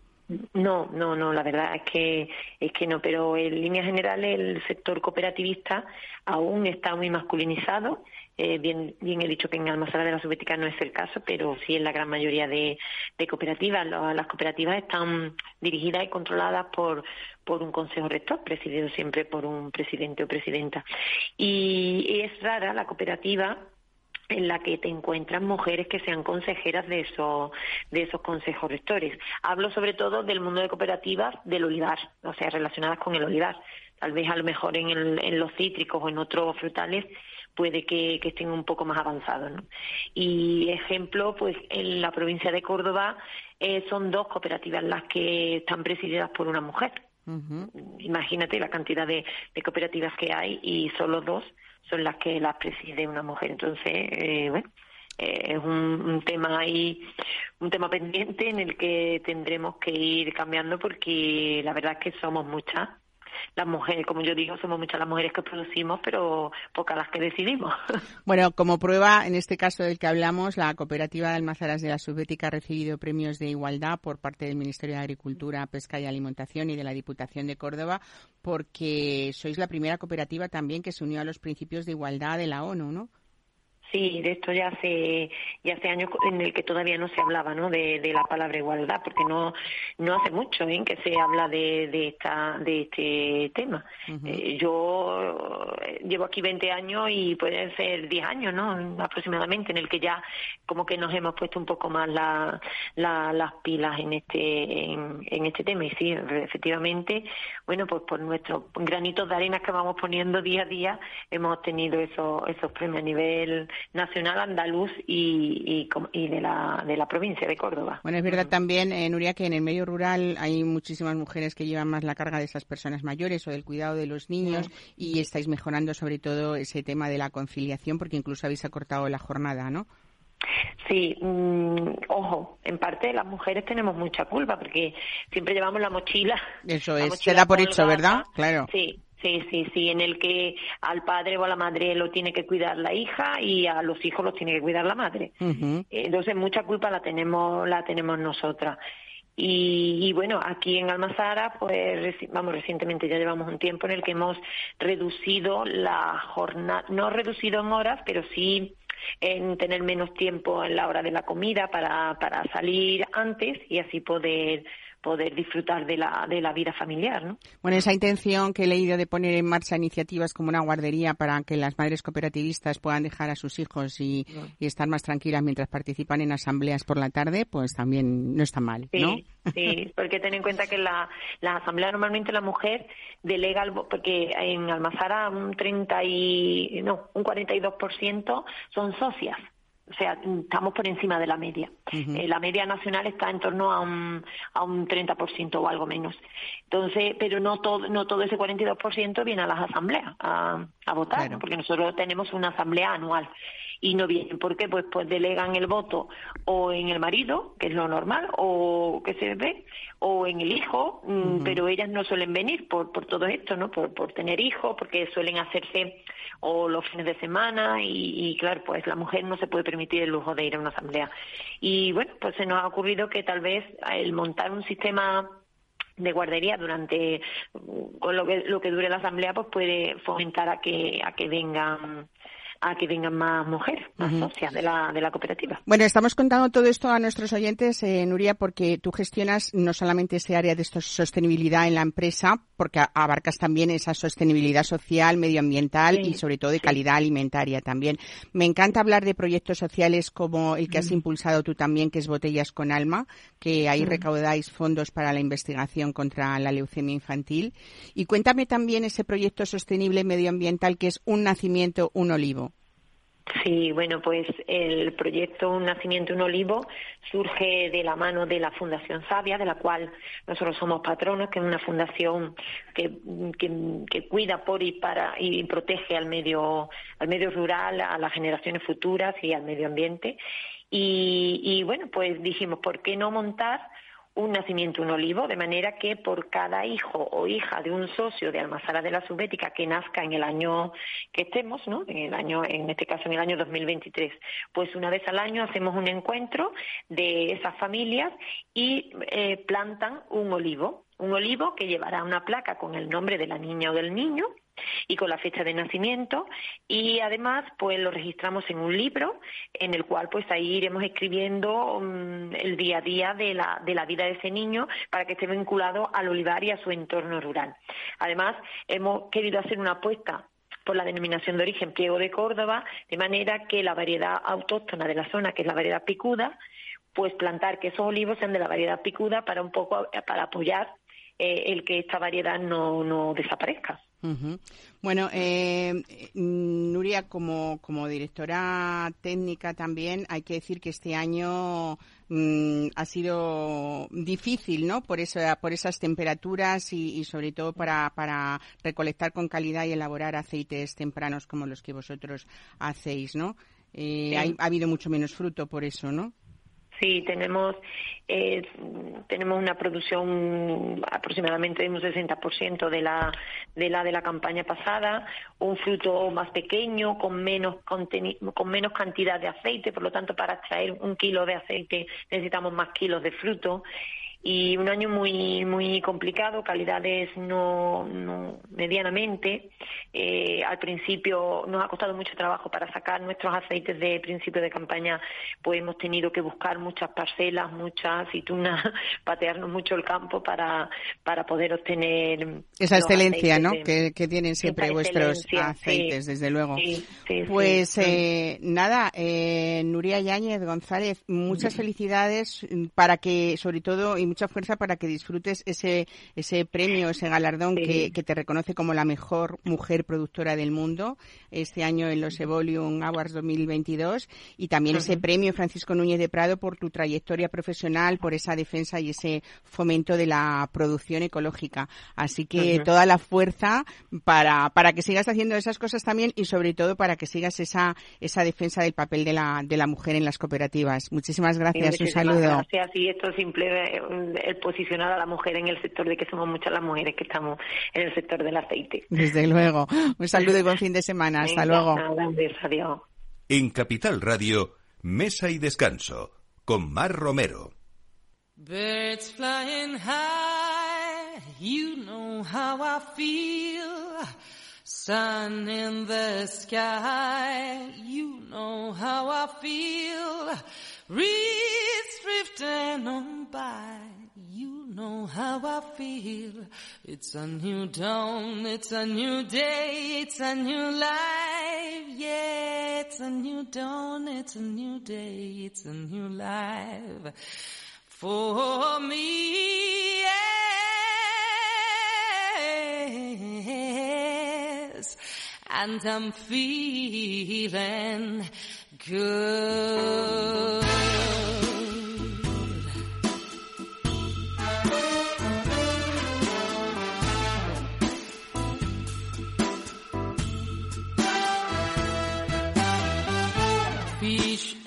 no, no, no, la verdad es que es que no, pero en líneas generales el sector cooperativista aún está muy masculinizado. Eh, bien, bien he dicho que en Almazara de la Subética no es el caso, pero sí en la gran mayoría de, cooperativas. Las cooperativas están dirigidas y controladas por, por un consejo rector, presidido siempre por un presidente o presidenta. y es rara la cooperativa en la que te encuentras mujeres que sean consejeras de esos, de esos consejos rectores. Hablo sobre todo del mundo de cooperativas del olivar, o sea, relacionadas con el olivar. Tal vez a lo mejor en, en los cítricos o en otros frutales puede que, estén un poco más avanzados. ¿no? Y ejemplo, pues en la provincia de Córdoba eh, son dos cooperativas las que están presididas por una mujer. Imagínate la cantidad de, de cooperativas que hay y solo dos son las que las preside una mujer. Entonces, eh, bueno, eh, es un, tema ahí, un tema pendiente en el que tendremos que ir cambiando porque la verdad es que somos muchas las mujeres, como yo digo, somos muchas las mujeres que producimos, pero pocas las que decidimos. Bueno, como prueba, en este caso del que hablamos, la cooperativa de almazaras de la Subbética ha recibido premios de igualdad por parte del Ministerio de Agricultura, Pesca y Alimentación y de la Diputación de Córdoba, porque sois la primera cooperativa también que se unió a los principios de igualdad de la ONU, ¿no? Sí, de esto ya hace ya hace años en el que todavía no se hablaba, ¿no? De, la palabra igualdad, porque no no hace mucho ¿eh? que se habla de, de esta de este tema. Eh, yo eh, llevo aquí 20 años y pueden ser 10 años, ¿no? Aproximadamente en el que ya como que nos hemos puesto un poco más la, las pilas en este en, este tema y sí, efectivamente, bueno, pues por nuestros granitos de arena que vamos poniendo día a día hemos tenido esos esos premios a nivel nacional, andaluz y, y, de, la, de la provincia de Córdoba. Bueno, es verdad también, eh, Nuria, que en el medio rural hay muchísimas mujeres que llevan más la carga de esas personas mayores o del cuidado de los niños y estáis mejorando sobre todo ese tema de la conciliación porque incluso habéis acortado la jornada, ¿no? Sí, mm, ojo, en parte las mujeres tenemos mucha culpa porque siempre llevamos la mochila. Eso es, se da por hecho, ¿verdad? Claro. Sí, Sí, sí, sí, en el que al padre o a la madre lo tiene que cuidar la hija y a los hijos los tiene que cuidar la madre. Entonces mucha culpa la tenemos la tenemos nosotras. Y, bueno, aquí en Almazara, pues vamos, recientemente ya llevamos un tiempo en el que hemos reducido la jornada, no reducido en horas, pero sí en tener menos tiempo en la hora de la comida para, para salir antes y así poder poder disfrutar de la, de la vida familiar. ¿no? Bueno, esa intención que he leído de poner en marcha iniciativas como una guardería para que las madres cooperativistas puedan dejar a sus hijos y, estar más tranquilas mientras participan en asambleas por la tarde, pues también no está mal, ¿no? Sí, porque ten en cuenta que la, la asamblea normalmente la mujer delega, porque en Almazara un 30 y, no, un 42% son socias o sea, estamos por encima de la media. Eh, la media nacional está en torno a un, a un 30% o algo menos. Entonces, pero no todo, no todo ese 42% viene a las asambleas a, a votar, porque nosotros tenemos una asamblea anual y no vienen. ¿Por qué? Pues, pues delegan el voto o en el marido, que es lo normal, o que se ve, o en el hijo, mm, pero ellas no suelen venir por, por todo esto, ¿no? Por, por tener hijos, porque suelen hacerse o los fines de semana y, y, claro, pues la mujer no se puede permitir el lujo de ir a una asamblea. Y bueno, pues se nos ha ocurrido que tal vez el montar un sistema de guardería durante con lo que lo que dure la asamblea pues puede fomentar a que a que vengan a que vengan más mujeres, más socias de la, de la cooperativa. Bueno, estamos contando todo esto a nuestros oyentes, eh, Nuria, porque tú gestionas no solamente ese área de sostenibilidad en la empresa, porque abarcas también esa sostenibilidad social, medioambiental y sobre todo de calidad alimentaria también. Me encanta hablar de proyectos sociales como el que has impulsado tú también, que es Botellas con Alma, que ahí recaudáis fondos para la investigación contra la leucemia infantil. Y cuéntame también ese proyecto sostenible medioambiental que es Un Nacimiento, un Olivo. Sí, bueno, pues el proyecto Un Nacimiento, un Olivo surge de la mano de la Fundación Sabia, de la cual nosotros somos patronos, que es una fundación que, que, cuida por y para y protege al medio, al medio rural, a las generaciones futuras y al medio ambiente. Y, y bueno, pues dijimos, ¿por qué no montar un nacimiento, un olivo, de manera que por cada hijo o hija de un socio de Almazara de la Subética que nazca en el año que estemos, ¿no? En el año, en este caso en el año 2023, pues una vez al año hacemos un encuentro de esas familias y eh, plantan un olivo, un olivo que llevará una placa con el nombre de la niña o del niño y con la fecha de nacimiento y además pues lo registramos en un libro en el cual pues ahí iremos escribiendo mm, el día a día de la, de la vida de ese niño para que esté vinculado al olivar y a su entorno rural. Además hemos querido hacer una apuesta por la denominación de origen Pliego de Córdoba, de manera que la variedad autóctona de la zona, que es la variedad picuda, pues plantar que esos olivos sean de la variedad picuda para un poco para apoyar eh, el que esta variedad no, no desaparezca. Bueno, eh, Nuria, como, como directora técnica también, hay que decir que este año mm, ha sido difícil, ¿no? Por, eso, por esas temperaturas y, sobre todo para, para recolectar con calidad y elaborar aceites tempranos como los que vosotros hacéis, ¿no? Eh, ha habido mucho menos fruto por eso, ¿no? Sí, tenemos eh, tenemos una producción aproximadamente de un 60% de la de la de la campaña pasada, un fruto más pequeño con menos con menos cantidad de aceite, por lo tanto para extraer un kilo de aceite necesitamos más kilos de fruto y un año muy muy complicado, calidades no, no medianamente. Eh, al principio nos ha costado mucho trabajo para sacar nuestros aceites de principio de campaña, pues hemos tenido que buscar muchas parcelas, muchas aceitunas, patearnos mucho el campo para, para poder obtener esa excelencia, ¿no? Que, tienen siempre vuestros aceites, desde luego. pues eh, nada, eh, Nuria Yáñez González, muchas felicidades para que, sobre todo, y mucha fuerza para que disfrutes ese, ese premio, ese galardón que, te reconoce como la mejor mujer productora del mundo este año en los Evolium Awards 2022 y también ese premio Francisco Núñez de Prado por tu trayectoria profesional, por esa defensa y ese fomento de la producción ecológica. Así que toda la fuerza para, para que sigas haciendo esas cosas también y sobre todo para que sigas esa, esa defensa del papel de la, de la mujer en las cooperativas. Muchísimas gracias. un saludo. Gracias. Y esto simple, el posicionar a la mujer en el sector de que somos muchas las mujeres que estamos en el sector del aceite. Desde luego. Un saludo y buen fin de semana. Hasta luego. En Capital Radio, Mesa y Descanso, con Mar Romero. Birds flying high, you know how I feel. Sun in the sky, you know how I feel. Reeds drifting on by, you know how I feel. It's a new dawn, it's a new day, it's a new life. Yeah, it's a new dawn, it's a new day, it's a new life. For me, yes. And I'm feeling good.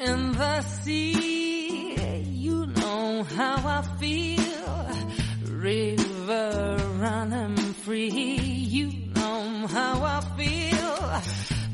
in the sea. You know how I feel. River running free.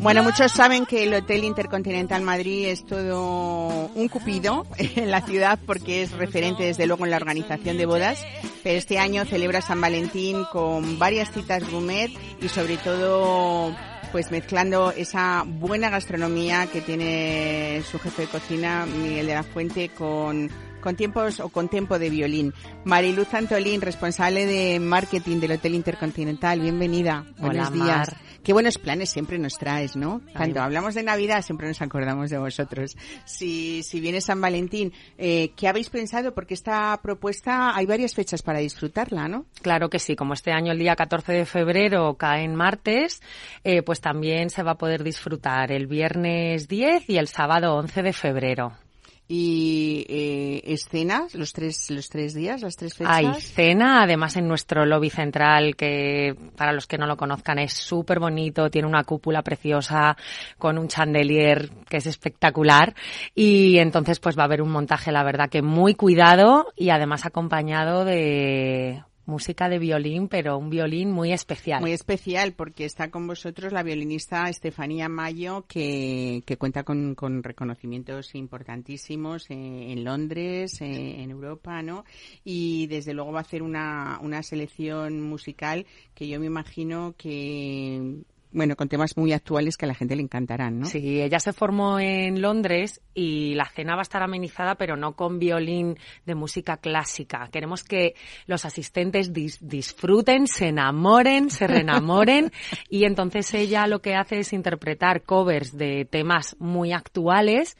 Bueno, muchos saben que el Hotel Intercontinental Madrid es todo un cupido en la ciudad porque es referente desde luego en la organización de bodas, pero este año celebra San Valentín con varias citas gourmet y sobre todo pues mezclando esa buena gastronomía que tiene su jefe de cocina, Miguel de la Fuente, con, con tiempos o con tiempo de violín. Mariluz Antolín, responsable de marketing del Hotel Intercontinental, bienvenida. Buenos días. Qué buenos planes siempre nos traes, ¿no? Cuando hablamos de Navidad siempre nos acordamos de vosotros. Si, si viene San Valentín, eh, ¿qué habéis pensado? Porque esta propuesta hay varias fechas para disfrutarla, ¿no? Claro que sí. Como este año el día 14 de febrero cae en martes, eh, pues también se va a poder disfrutar el viernes 10 y el sábado 11 de febrero y eh, escenas los tres los tres días las tres fechas. Hay cena además en nuestro lobby central que para los que no lo conozcan es súper bonito tiene una cúpula preciosa con un chandelier que es espectacular. Y entonces pues va a haber un montaje la verdad que muy cuidado y además acompañado de música de violín, pero un violín muy especial. Muy especial, porque está con vosotros la violinista Estefanía Mayo, que, que cuenta con, con reconocimientos importantísimos en, Londres, en, Europa, ¿no? Y desde luego va a hacer una, una selección musical que yo me imagino que bueno, con temas muy actuales que a la gente le encantarán, ¿no? Sí, ella se formó en Londres y la cena va a estar amenizada, pero no con violín de música clásica. Queremos que los asistentes disfruten, se enamoren, se reenamoren y entonces ella lo que hace es interpretar covers de temas muy actuales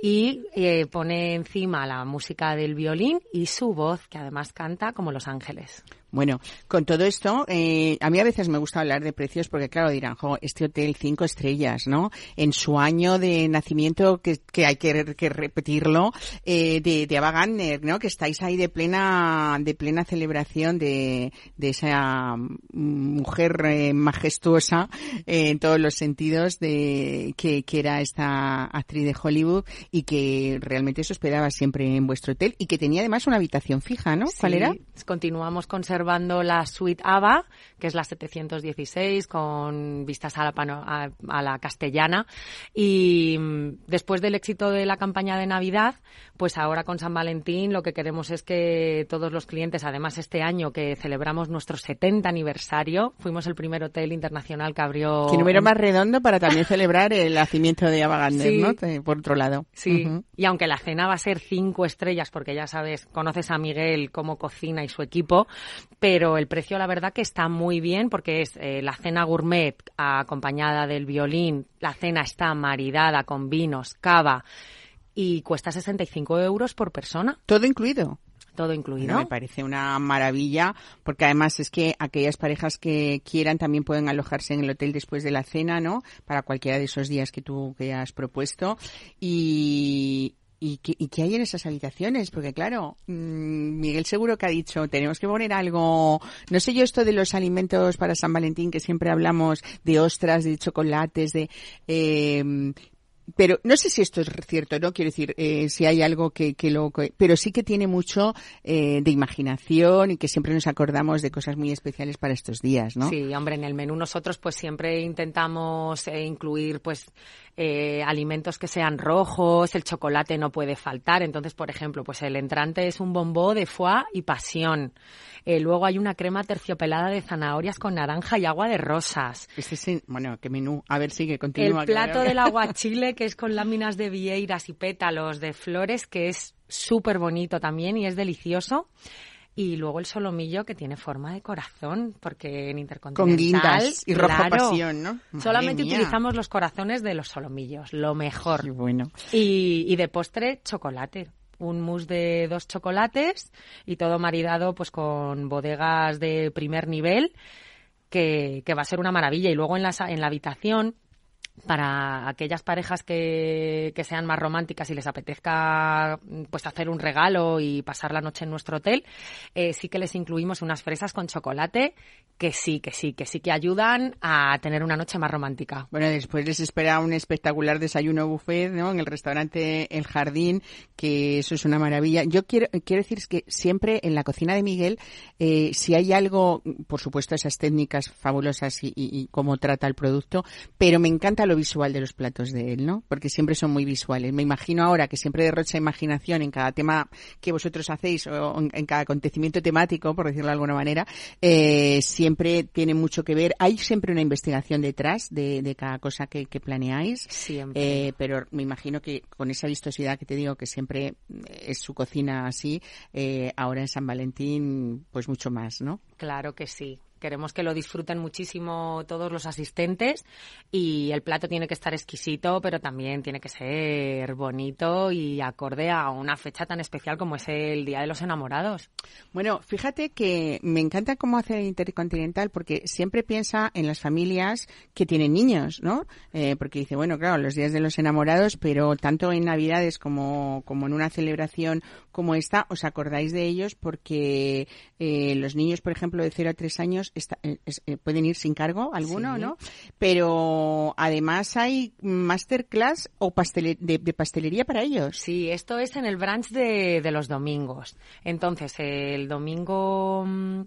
y eh, pone encima la música del violín y su voz, que además canta como Los Ángeles. Bueno, con todo esto, eh, a mí a veces me gusta hablar de precios porque, claro, dirán, jo, este hotel cinco estrellas, ¿no? En su año de nacimiento, que, que hay que, repetirlo, eh, de, de Ava Gardner, ¿no? Que estáis ahí de plena, de plena celebración de, de esa mujer eh, majestuosa eh, en todos los sentidos de que, que era esta actriz de Hollywood y que realmente se hospedaba siempre en vuestro hotel y que tenía además una habitación fija, ¿no? ¿Cuál era? Continuamos conservando la suite ABA, que es la 716, con vistas a la, pano- a, a la castellana. Y mm, después del éxito de la campaña de Navidad, pues ahora con San Valentín lo que queremos es que todos los clientes, además este año que celebramos nuestro 70 aniversario, fuimos el primer hotel internacional que abrió... Qué número en- más redondo para también celebrar el nacimiento de Ava Gardner, Sí. ¿no? Por otro lado. Sí, y aunque la cena va a ser cinco estrellas, porque ya sabes, conoces a Miguel cómo cocina y su equipo, pero el precio la verdad que está muy bien porque es eh, la cena gourmet acompañada del violín, la cena está maridada con vinos, cava y cuesta 65 euros por persona, Todo incluido. todo incluido. Me parece una maravilla, porque además es que aquellas parejas que quieran también pueden alojarse en el hotel después de la cena, ¿no? Para cualquiera de esos días que tú que has propuesto. Y, ¿Y qué, ¿Y qué hay en esas habitaciones? Porque claro, mm, Miguel seguro que ha dicho, tenemos que poner algo, no sé yo esto de los alimentos para San Valentín, que siempre hablamos de ostras, de chocolates, de... Eh, pero no sé si esto es cierto, ¿no? Quiero decir, eh, si hay algo que, que lo... Pero sí que tiene mucho eh, de imaginación y que siempre nos acordamos de cosas muy especiales para estos días, ¿no? Sí, hombre, en el menú nosotros pues siempre intentamos eh, incluir pues eh, alimentos que sean rojos, el chocolate no puede faltar, entonces por ejemplo pues el entrante es un bombó de foie y pasión, Eh, luego hay una crema terciopelada de zanahorias con naranja y agua de rosas, Este es, el- bueno, qué menú. A ver, sigue, continúa. el plato del aguachile que es con láminas de vieiras y pétalos de flores que es súper bonito también y es delicioso. Y luego el solomillo que tiene forma de corazón, porque en Intercontinental... Con guindas y claro, pasión, ¿no? Madre Solamente mía. utilizamos los corazones de los solomillos, lo mejor. Qué bueno. Y, y de postre, chocolate. Un mousse de dos chocolates y todo maridado pues con bodegas de primer nivel, que, que va a ser una maravilla. Y luego en la, en la habitación, para aquellas parejas que, que sean más románticas y les apetezca pues hacer un regalo y pasar la noche en nuestro hotel, eh, sí que les incluimos unas fresas con chocolate que sí, que sí, que sí que ayudan a tener una noche más romántica. Bueno, después les espera un espectacular desayuno buffet, ¿no? En el restaurante El Jardín, que eso es una maravilla. Yo quiero, quiero decir que siempre en la cocina de Miguel, eh, si hay algo, por supuesto, esas técnicas fabulosas y, cómo trata el producto, pero me encanta lo visual de los platos de él, ¿no? Porque siempre son muy visuales. Me imagino ahora que siempre derrocha imaginación en cada tema que vosotros hacéis o en, en cada acontecimiento temático, por decirlo de alguna manera, eh, siempre tiene mucho que ver. Hay siempre una investigación detrás de, de cada cosa que, que planeáis. Siempre. Eh, pero me imagino que con esa vistosidad que te digo que siempre es su cocina así, eh, ahora en San Valentín, pues mucho más, ¿no? Claro que sí. Queremos que lo disfruten muchísimo todos los asistentes y el plato tiene que estar exquisito, pero también tiene que ser bonito y acorde a una fecha tan especial como es el Día de los Enamorados. Bueno, fíjate que me encanta cómo hace Intercontinental porque siempre piensa en las familias que tienen niños, ¿no? Eh, porque dice, bueno, claro, los días de los enamorados, pero tanto en Navidades como, como en una celebración como esta, os acordáis de ellos porque eh, los niños, por ejemplo, de 0 a 3 años está- eh, es- eh, pueden ir sin cargo alguno, Sí. ¿no? Pero además hay masterclass o pastele- de, de pastelería para ellos. Sí, esto es en el brunch de, de los domingos. Entonces, el domingo mm,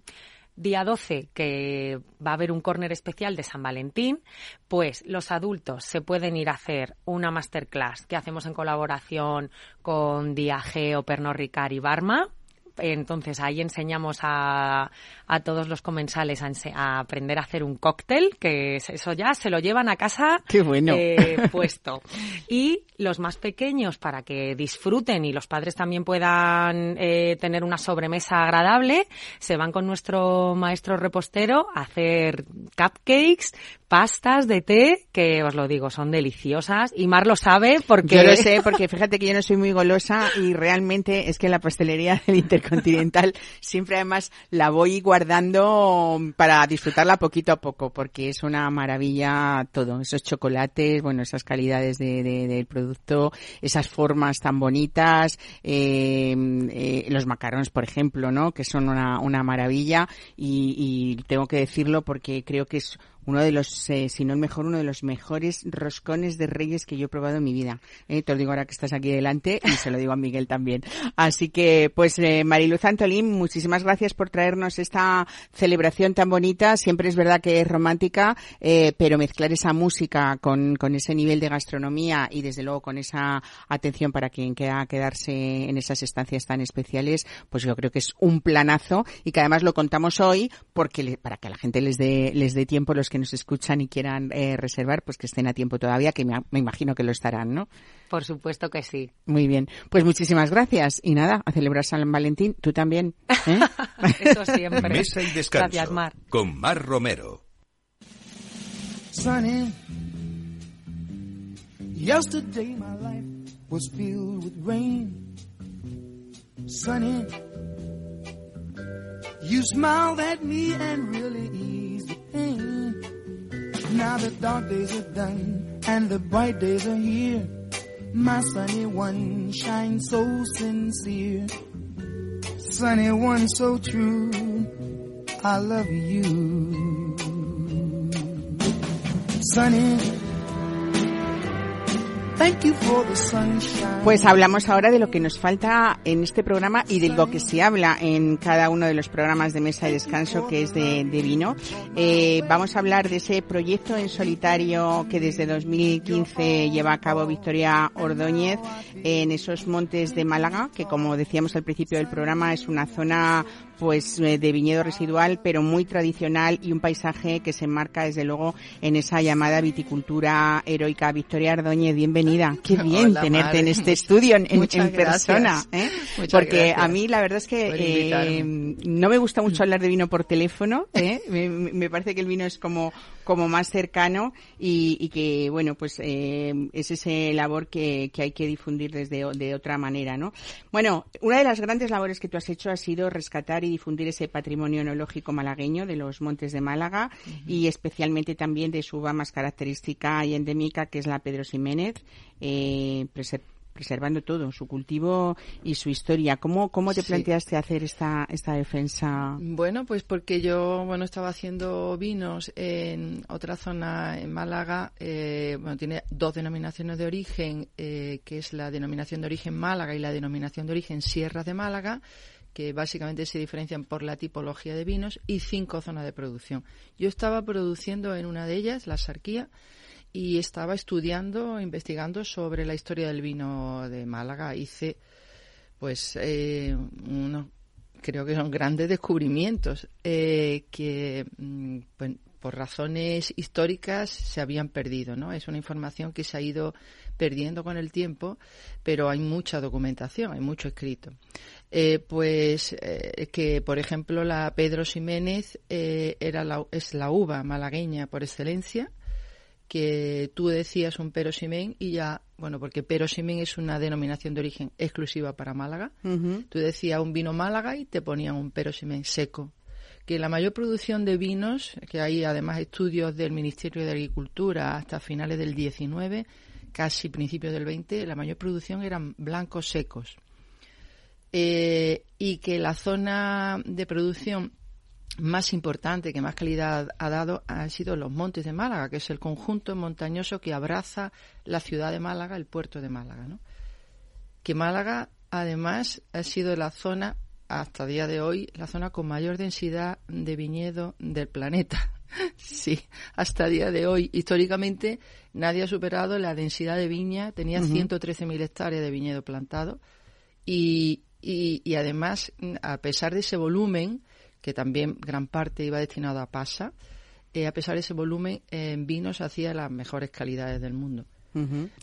día 12, que va a haber un córner especial de San Valentín, pues los adultos se pueden ir a hacer una masterclass que hacemos en colaboración con Diageo, Pernod Ricard y Barma. Entonces ahí enseñamos a, a todos los comensales a, aprender a hacer un cóctel, que es- eso ya se lo llevan a casa Qué bueno. eh, puesto. Y los más pequeños, para que disfruten y los padres también puedan eh, tener una sobremesa agradable, se van con nuestro maestro repostero a hacer cupcakes, pastas de té, que os lo digo, son deliciosas. Y Mar lo sabe porque... Yo lo sé, porque fíjate que yo no soy muy golosa y realmente es que la pastelería del Intercontinental siempre además la voy guardando para disfrutarla poquito a poco, porque es una maravilla todo. Esos chocolates, bueno, esas calidades de, de- del producto, esas formas tan bonitas, eh, eh, los macarrones, por ejemplo, ¿no? Que son una, una maravilla y, y tengo que decirlo porque creo que es uno de los, eh, si no el mejor, uno de los mejores roscones de reyes que yo he probado en mi vida. Eh, te lo digo ahora que estás aquí delante y se lo digo a Miguel también. Así que, pues, eh, Mariluz Antolín, muchísimas gracias por traernos esta celebración tan bonita. Siempre es verdad que es romántica, eh, pero mezclar esa música con, con ese nivel de gastronomía y desde luego con esa atención para quien quiera quedarse en esas estancias tan especiales, pues yo creo que es un planazo y que además lo contamos hoy porque para que a la gente les dé les dé tiempo los que nos escuchan y quieran eh, reservar, pues que estén a tiempo todavía, que me, me imagino que lo estarán, ¿no? Por supuesto que sí. Muy bien. Pues muchísimas gracias. Y nada, a celebrar San Valentín. Tú también. ¿eh? Eso siempre. Mesa y descanso Gracias, Mar. con Mar Romero. Sonny, yesterday my life was filled with rain. Sonny, you smiled at me and really. Now the dark days are done and the bright days are here. My sunny one shines so sincere. Sunny one so true. I love you. Sunny. Pues hablamos ahora de lo que nos falta en este programa y de lo que se habla en cada uno de los programas de mesa y descanso, que es de, de vino. Eh, vamos a hablar de ese proyecto en solitario que desde 2015 lleva a cabo Victoria Ordóñez en esos montes de Málaga, que como decíamos al principio del programa es una zona pues eh, de viñedo residual, pero muy tradicional y un paisaje que se enmarca desde luego en esa llamada viticultura heroica. Victoria Ordóñez, bienvenida. Qué bien Hola, tenerte en este estudio en, persona. ¿eh? Porque gracias a mí la verdad es que eh, no me gusta mucho hablar de vino por teléfono, ¿eh? me, me parece que el vino es como como más cercano y, y que bueno pues eh, es ese labor que, que hay que difundir desde de otra manera, ¿no? Bueno, una de las grandes labores que tú has hecho ha sido rescatar y difundir ese patrimonio enológico malagueño de los montes de Málaga y especialmente también de su uva más característica y endémica que es la Pedro Ximénez, eh, preser- preservando todo, su cultivo y su historia. ¿Cómo, cómo te Sí. planteaste hacer esta, esta defensa? Bueno, pues porque yo, bueno, estaba haciendo vinos en otra zona en Málaga, eh, bueno, tiene dos denominaciones de origen, eh, que es la denominación de origen Málaga y la denominación de origen Sierra de Málaga, que básicamente se diferencian por la tipología de vinos, y cinco zonas de producción. Yo estaba produciendo en una de ellas, la Sarquía, y estaba estudiando, investigando sobre la historia del vino de Málaga. Hice, pues, eh, unos, creo que son grandes descubrimientos eh, que, mm, pues, por razones históricas se habían perdido, ¿no? Es una información que se ha ido perdiendo con el tiempo, pero hay mucha documentación, hay mucho escrito. Eh, pues eh, que, por ejemplo, la Pedro Ximénez eh, era la, es la uva malagueña por excelencia, que tú decías un perosimén y ya, bueno, porque perosimén es una denominación de origen exclusiva para Málaga. Tú decías un vino Málaga y te ponían un perosimén seco. Que la mayor producción de vinos, que hay además estudios del Ministerio de Agricultura hasta finales del 19, casi principios del 20, la mayor producción eran blancos secos. Eh, y que la zona de producción más importante, que más calidad ha dado, han sido los montes de Málaga, que es el conjunto montañoso que abraza la ciudad de Málaga, el puerto de Málaga, ¿no? Que Málaga, además, ha sido la zona, hasta el día de hoy, la zona con mayor densidad de viñedo del planeta. Sí, hasta el día de hoy. Históricamente, nadie ha superado la densidad de viña. Tenía Ujú. 113.000 hectáreas de viñedo plantado. Y, y, y además, a pesar de ese volumen, que también gran parte iba destinado a pasa, eh, a pesar de ese volumen, en vinos hacía las mejores calidades del mundo.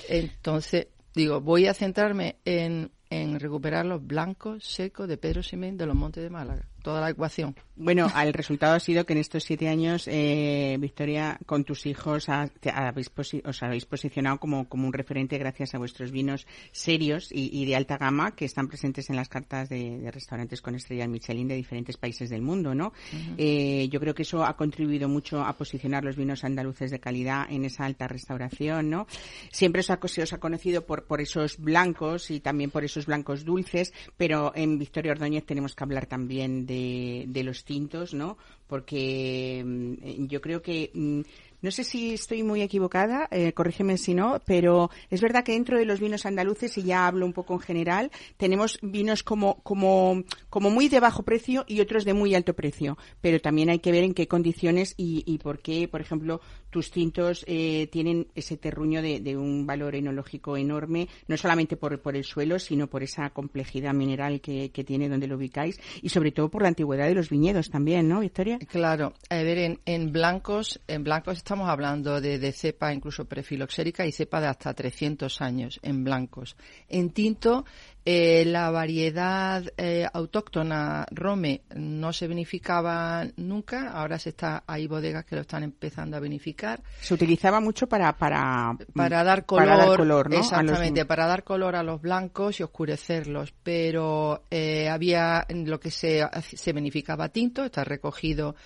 Entonces, digo, voy a centrarme en, en recuperar los blancos secos de Pedro Simén de los Montes de Málaga. Toda la ecuación. Bueno, el resultado ha sido que en estos siete años, eh, Victoria, con tus hijos ha- te habéis posi- os habéis posicionado como, como un referente gracias a vuestros vinos serios y, y de alta gama que están presentes en las cartas de, de restaurantes con estrella Michelin de diferentes países del mundo, ¿no? Eh, yo creo que eso ha contribuido mucho a posicionar los vinos andaluces de calidad en esa alta restauración, ¿no? Siempre os ha, se os ha conocido por, por esos blancos y también por esos blancos dulces, pero en Victoria Ordóñez tenemos que hablar también de, de los tintos, ¿no? porque mm, yo creo que mm, no sé si estoy muy equivocada, eh, corrígeme si no, pero es verdad que dentro de los vinos andaluces, y ya hablo un poco en general, tenemos vinos como, como, como muy de bajo precio y otros de muy alto precio. Pero también hay que ver en qué condiciones y, y por qué, por ejemplo, tus tintos eh, tienen ese terruño de, un valor enológico enorme, no solamente por, por el suelo, sino por esa complejidad mineral que, que tiene donde lo ubicáis y sobre todo por la antigüedad de los viñedos también, ¿no, Victoria? Claro, a ver, en, en blancos, en blancos estamos hablando de, de cepa incluso prefiloxérica y cepa de hasta 300 años en blancos. En tinto, eh, la variedad eh, autóctona Rome no se vinificaba nunca, ahora se está hay bodegas que lo están empezando a vinificar. Se utilizaba mucho para para para dar color, para dar color ¿no? exactamente, los- para dar color a los blancos y oscurecerlos, pero eh, había lo que se, se vinificaba tinto, está recogido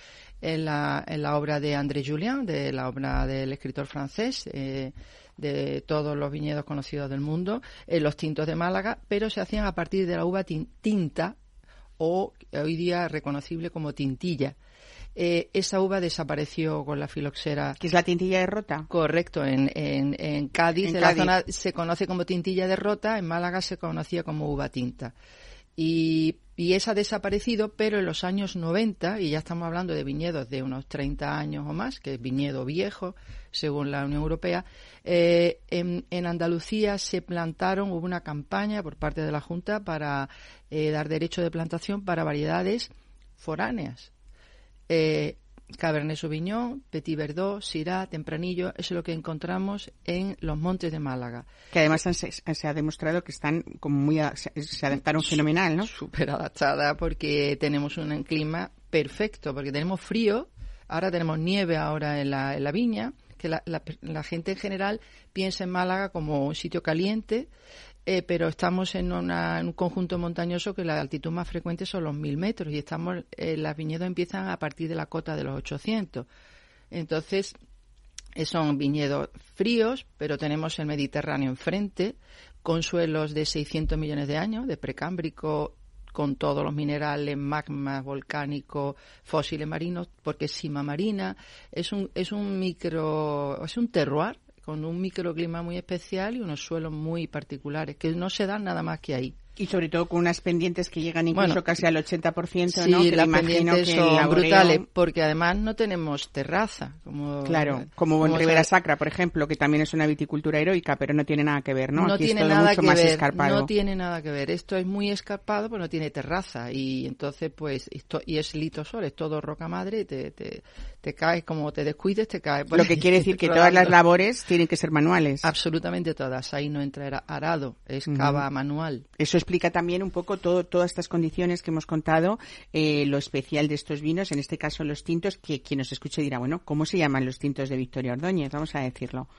en la, en la obra de André Julien, de la obra del escritor francés, eh, de todos los viñedos conocidos del mundo, eh, los tintos de Málaga, pero se hacían a partir de la uva tin- tinta o hoy día reconocible como tintilla. Eh, esa uva desapareció con la filoxera. que es la tintilla de rota. Correcto, en, en, en Cádiz, En en, Cádiz. la zona se conoce como tintilla de rota, en Málaga se conocía como uva tinta. Y, y esa ha desaparecido, pero en los años 90, y ya estamos hablando de viñedos de unos 30 años o más, que es viñedo viejo, según la Unión Europea, eh, en, Andalucía se plantaron, hubo una campaña por parte de la Junta para eh, dar derecho de plantación para variedades foráneas. Eh, Cabernet Sauvignon, Petit Verdot, Syrah, Tempranillo, eso es lo que encontramos en los montes de Málaga. Que además han- se, se ha demostrado que están como muy a- se, se adaptaron fenomenal, ¿no? Súper adaptada porque tenemos un clima perfecto, porque tenemos frío, ahora tenemos nieve ahora en la, en la viña, que la, la- la gente en general piensa en Málaga como un sitio caliente, eh, pero estamos en, una- un conjunto montañoso que la altitud más frecuente son los 1000 metros y estamos, eh, las viñedos empiezan a partir de la cota de los 800. Entonces, eh, son viñedos fríos, pero tenemos el Mediterráneo enfrente, con suelos de 600 millones de años, de precámbrico, con todos los minerales, magma volcánico, fósiles marinos, porque es cima marina, es un, es un micro, es un terroir con un microclima muy especial y unos suelos muy particulares, que no se dan nada más que ahí. Y sobre todo con unas pendientes que llegan incluso Bueno, casi al 80%, Sí, ¿no? Que las pendientes que son brutales, porque además no tenemos terraza. Como, Claro, como en como Ribera Sacra, por ejemplo, que también es una viticultura heroica, pero no tiene nada que ver, ¿no? No Aquí es tiene todo nada mucho que más ver, escarpado. no tiene nada que ver. Esto es muy escarpado, pero no tiene terraza y entonces pues esto y es litosol, es todo roca madre, te, te, te caes como te descuides, te caes. Lo que quiere decir que todas las labores tienen que ser manuales. absolutamente todas. Ahí no entra ara- arado, es cava manual. Eso explica también un poco todo, todas estas condiciones que hemos contado, eh, lo especial de estos vinos, en este caso los tintos, que quien nos escuche dirá, bueno, ¿cómo se llaman los tintos de Victoria Ordóñez? Vamos a decirlo.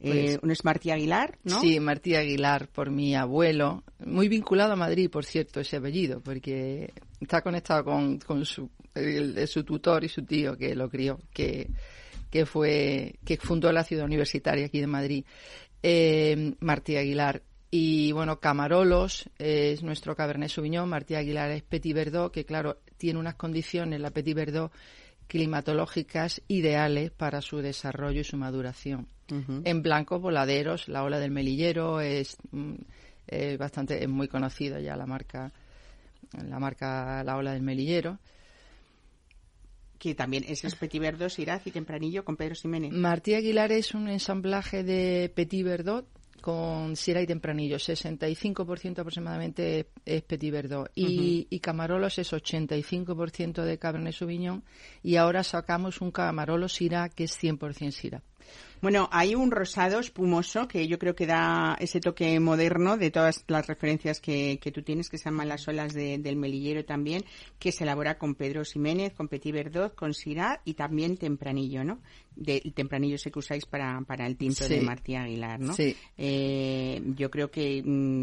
Eh, Pues- uno es Martí Aguilar, ¿no? Sí, Martí Aguilar, por mi abuelo, muy vinculado a Madrid, por cierto, ese apellido, porque está conectado con, con su, el- su tutor y su tío que lo crió, que, que fue, que fundó la ciudad universitaria aquí de Madrid, eh, Martí Aguilar. Y bueno, Camarolos es nuestro Cabernet Sauvignon, Martí Aguilar es Petit Verdot, que claro, tiene unas condiciones, la Petit Verdot, climatológicas ideales para su desarrollo y su maduración. En blancos voladeros, la ola del melillero es, mm, es bastante, es muy conocida ya la marca, la marca la ola del melillero. Que también es el Petit Verdot, Syrah y Tempranillo con Pedro Ximénez. Martí Aguilar es un ensamblaje de Petit Verdot con Sierra y Tempranillo. 65% aproximadamente es Petit Verdot. Y, y Camarolos es 85% de Cabernet Sauvignon. Y ahora sacamos un Camarolo Syrah que es 100% Syrah. Bueno, hay un rosado espumoso que yo creo que da ese toque moderno de todas las referencias que, que tú tienes, que se llaman las olas de- del melillero también, que se elabora con Pedro Ximénez, con Petit Verdot, con Syrah y también Tempranillo, ¿no? De, el Tempranillo ese que usáis para, para el tinto Sí. de Martí Aguilar, ¿no? Sí. Eh, yo creo que mm,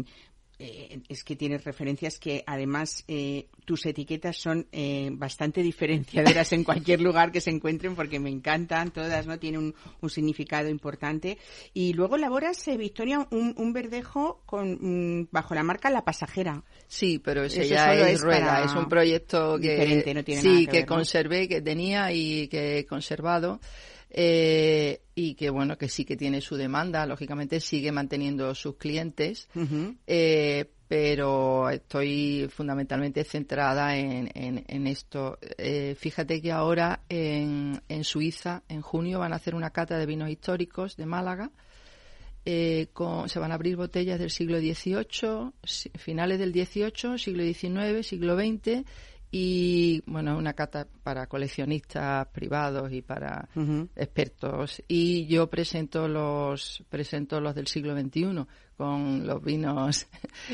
eh, es que tienes referencias que además eh, tus etiquetas son eh, bastante diferenciadoras en cualquier lugar que se encuentren porque me encantan todas, ¿no? Tienen un, un significado importante. Y luego elaboras, eh, Victoria, un, un verdejo con, mm, bajo la marca La Pasajera. Sí, pero ese Eso ya es, es rueda, es un proyecto que Diferente, no tiene sí nada que que ver, ¿no? conservé, que tenía y que he conservado eh, y que bueno que sí que tiene su demanda, lógicamente sigue manteniendo sus clientes, eh, pero estoy fundamentalmente centrada en, en, en esto. Eh, fíjate que ahora en, en Suiza, en junio, van a hacer una cata de vinos históricos de Málaga. Eh, con- se van a abrir botellas del siglo XVIII, finales del XVIII, siglo XIX, siglo XX y bueno, una cata para coleccionistas privados y para expertos. Y yo presento los presento los del siglo XXI con los vinos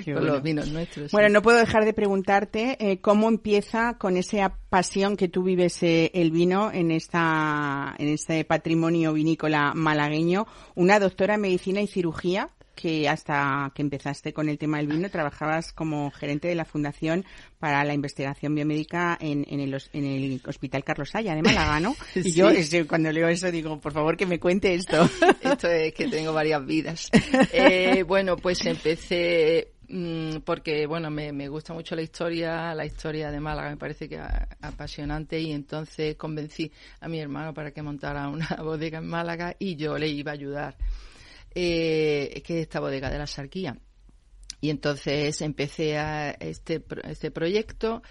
Qué con bueno. los vinos nuestros. sí. Bueno, no puedo dejar de preguntarte eh, cómo empieza con esa pasión que tú vives eh, el vino en esta en este patrimonio vinícola malagueño, una doctora en medicina y cirugía que hasta que empezaste con el tema del vino trabajabas como gerente de la Fundación para la Investigación Biomédica en, en, el, en el Hospital Carlos Haya de Málaga, ¿no? Y Sí. yo cuando leo eso digo, por favor que me cuente esto. Esto es que tengo varias vidas. Eh, bueno, pues empecé mm, porque, bueno, me, me gusta mucho la historia, la historia de Málaga me parece que a- apasionante y entonces convencí a mi hermano para que montara una bodega en Málaga y yo le iba a ayudar. Eh, que es esta bodega de la Sarquía. Y entonces empecé a este, este proyecto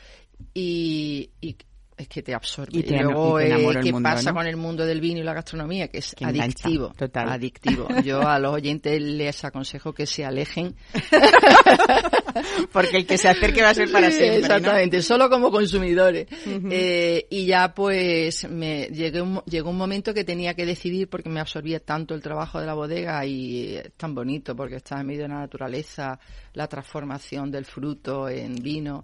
y, y es que te absorbe. Y te Y luego, y te eh, el ¿qué mundo, pasa ¿no? con el mundo del vino y la gastronomía? Que es Que engancha, adictivo. total. Adictivo. Yo a los oyentes les aconsejo que se alejen. Porque el que se acerque va a ser para siempre. ¿no? Exactamente, solo como consumidores. Eh, y ya pues me llegué un, llegó un momento que tenía que decidir porque me absorbía tanto el trabajo de la bodega y es tan bonito porque está en medio de la naturaleza, la transformación del fruto en vino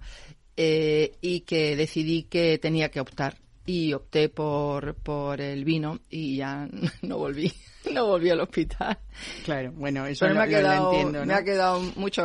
eh, y que decidí que tenía que optar y opté por, por el vino y ya no volví, no volví al hospital. Claro, bueno, eso Pero lo, me ha lo- lo quedado, entiendo, me ha quedado mucho,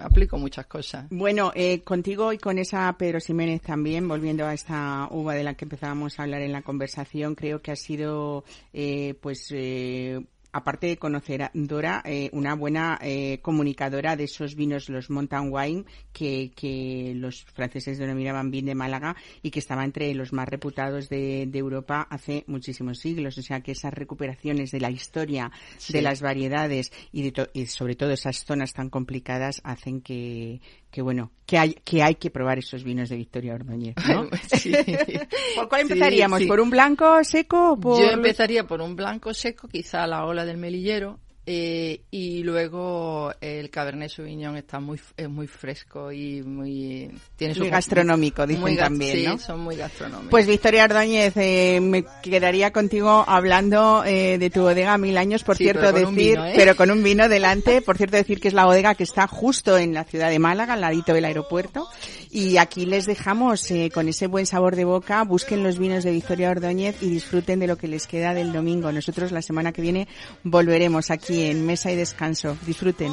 aplico muchas cosas. Bueno, eh, contigo y con esa Pedro Ximénez también, volviendo a esta uva de la que empezábamos a hablar en la conversación, creo que ha sido, eh, pues, eh, aparte de conocer a Dora, eh, una buena eh, comunicadora de esos vinos, los Mountain Wine, que, que los franceses denominaban vin de Málaga y que estaba entre los más reputados de, de Europa hace muchísimos siglos. O sea, que esas recuperaciones de la historia, Sí. de las variedades y, de to- y sobre todo esas zonas tan complicadas hacen que, que bueno, que hay, que hay que probar esos vinos de Victoria Ordóñez, ¿no? Sí. ¿Por cuál empezaríamos? sí. ¿Por un blanco seco o por Yo empezaría por un blanco seco, quizá la ola del melillero, eh, y luego el Cabernet Sauvignon está muy es muy fresco y muy tiene su Muy gastronómico, dicen muy también, sí, ¿no? son muy gastronómicos. Pues Victoria Ordóñez, eh, me quedaría contigo hablando eh, de tu bodega Mil Años, por Sí, cierto pero decir, vino, ¿eh? pero con un vino delante, por cierto decir que es la bodega que está justo en la ciudad de Málaga, al ladito del aeropuerto, y aquí les dejamos eh, con ese buen sabor de boca, busquen los vinos de Victoria Ordóñez y disfruten de lo que les queda del domingo. Nosotros la semana que viene volveremos aquí en Mesa y Descanso. Disfruten.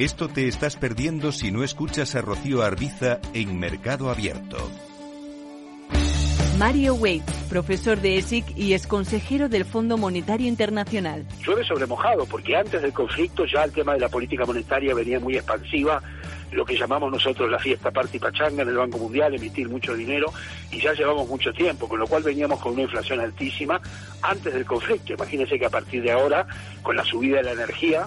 Esto te estás perdiendo si no escuchas a Rocío Arbiza en Mercado Abierto. Mario Wade, profesor de ESIC y ex consejero del Fondo Monetario Internacional. llueve sobre mojado, porque antes del conflicto ya el tema de la política monetaria venía muy expansiva, lo que llamamos nosotros la fiesta party pachanga en el Banco Mundial, emitir mucho dinero, y ya llevamos mucho tiempo, con lo cual veníamos con una inflación altísima antes del conflicto. Imagínense que a partir de ahora, con la subida de la energía,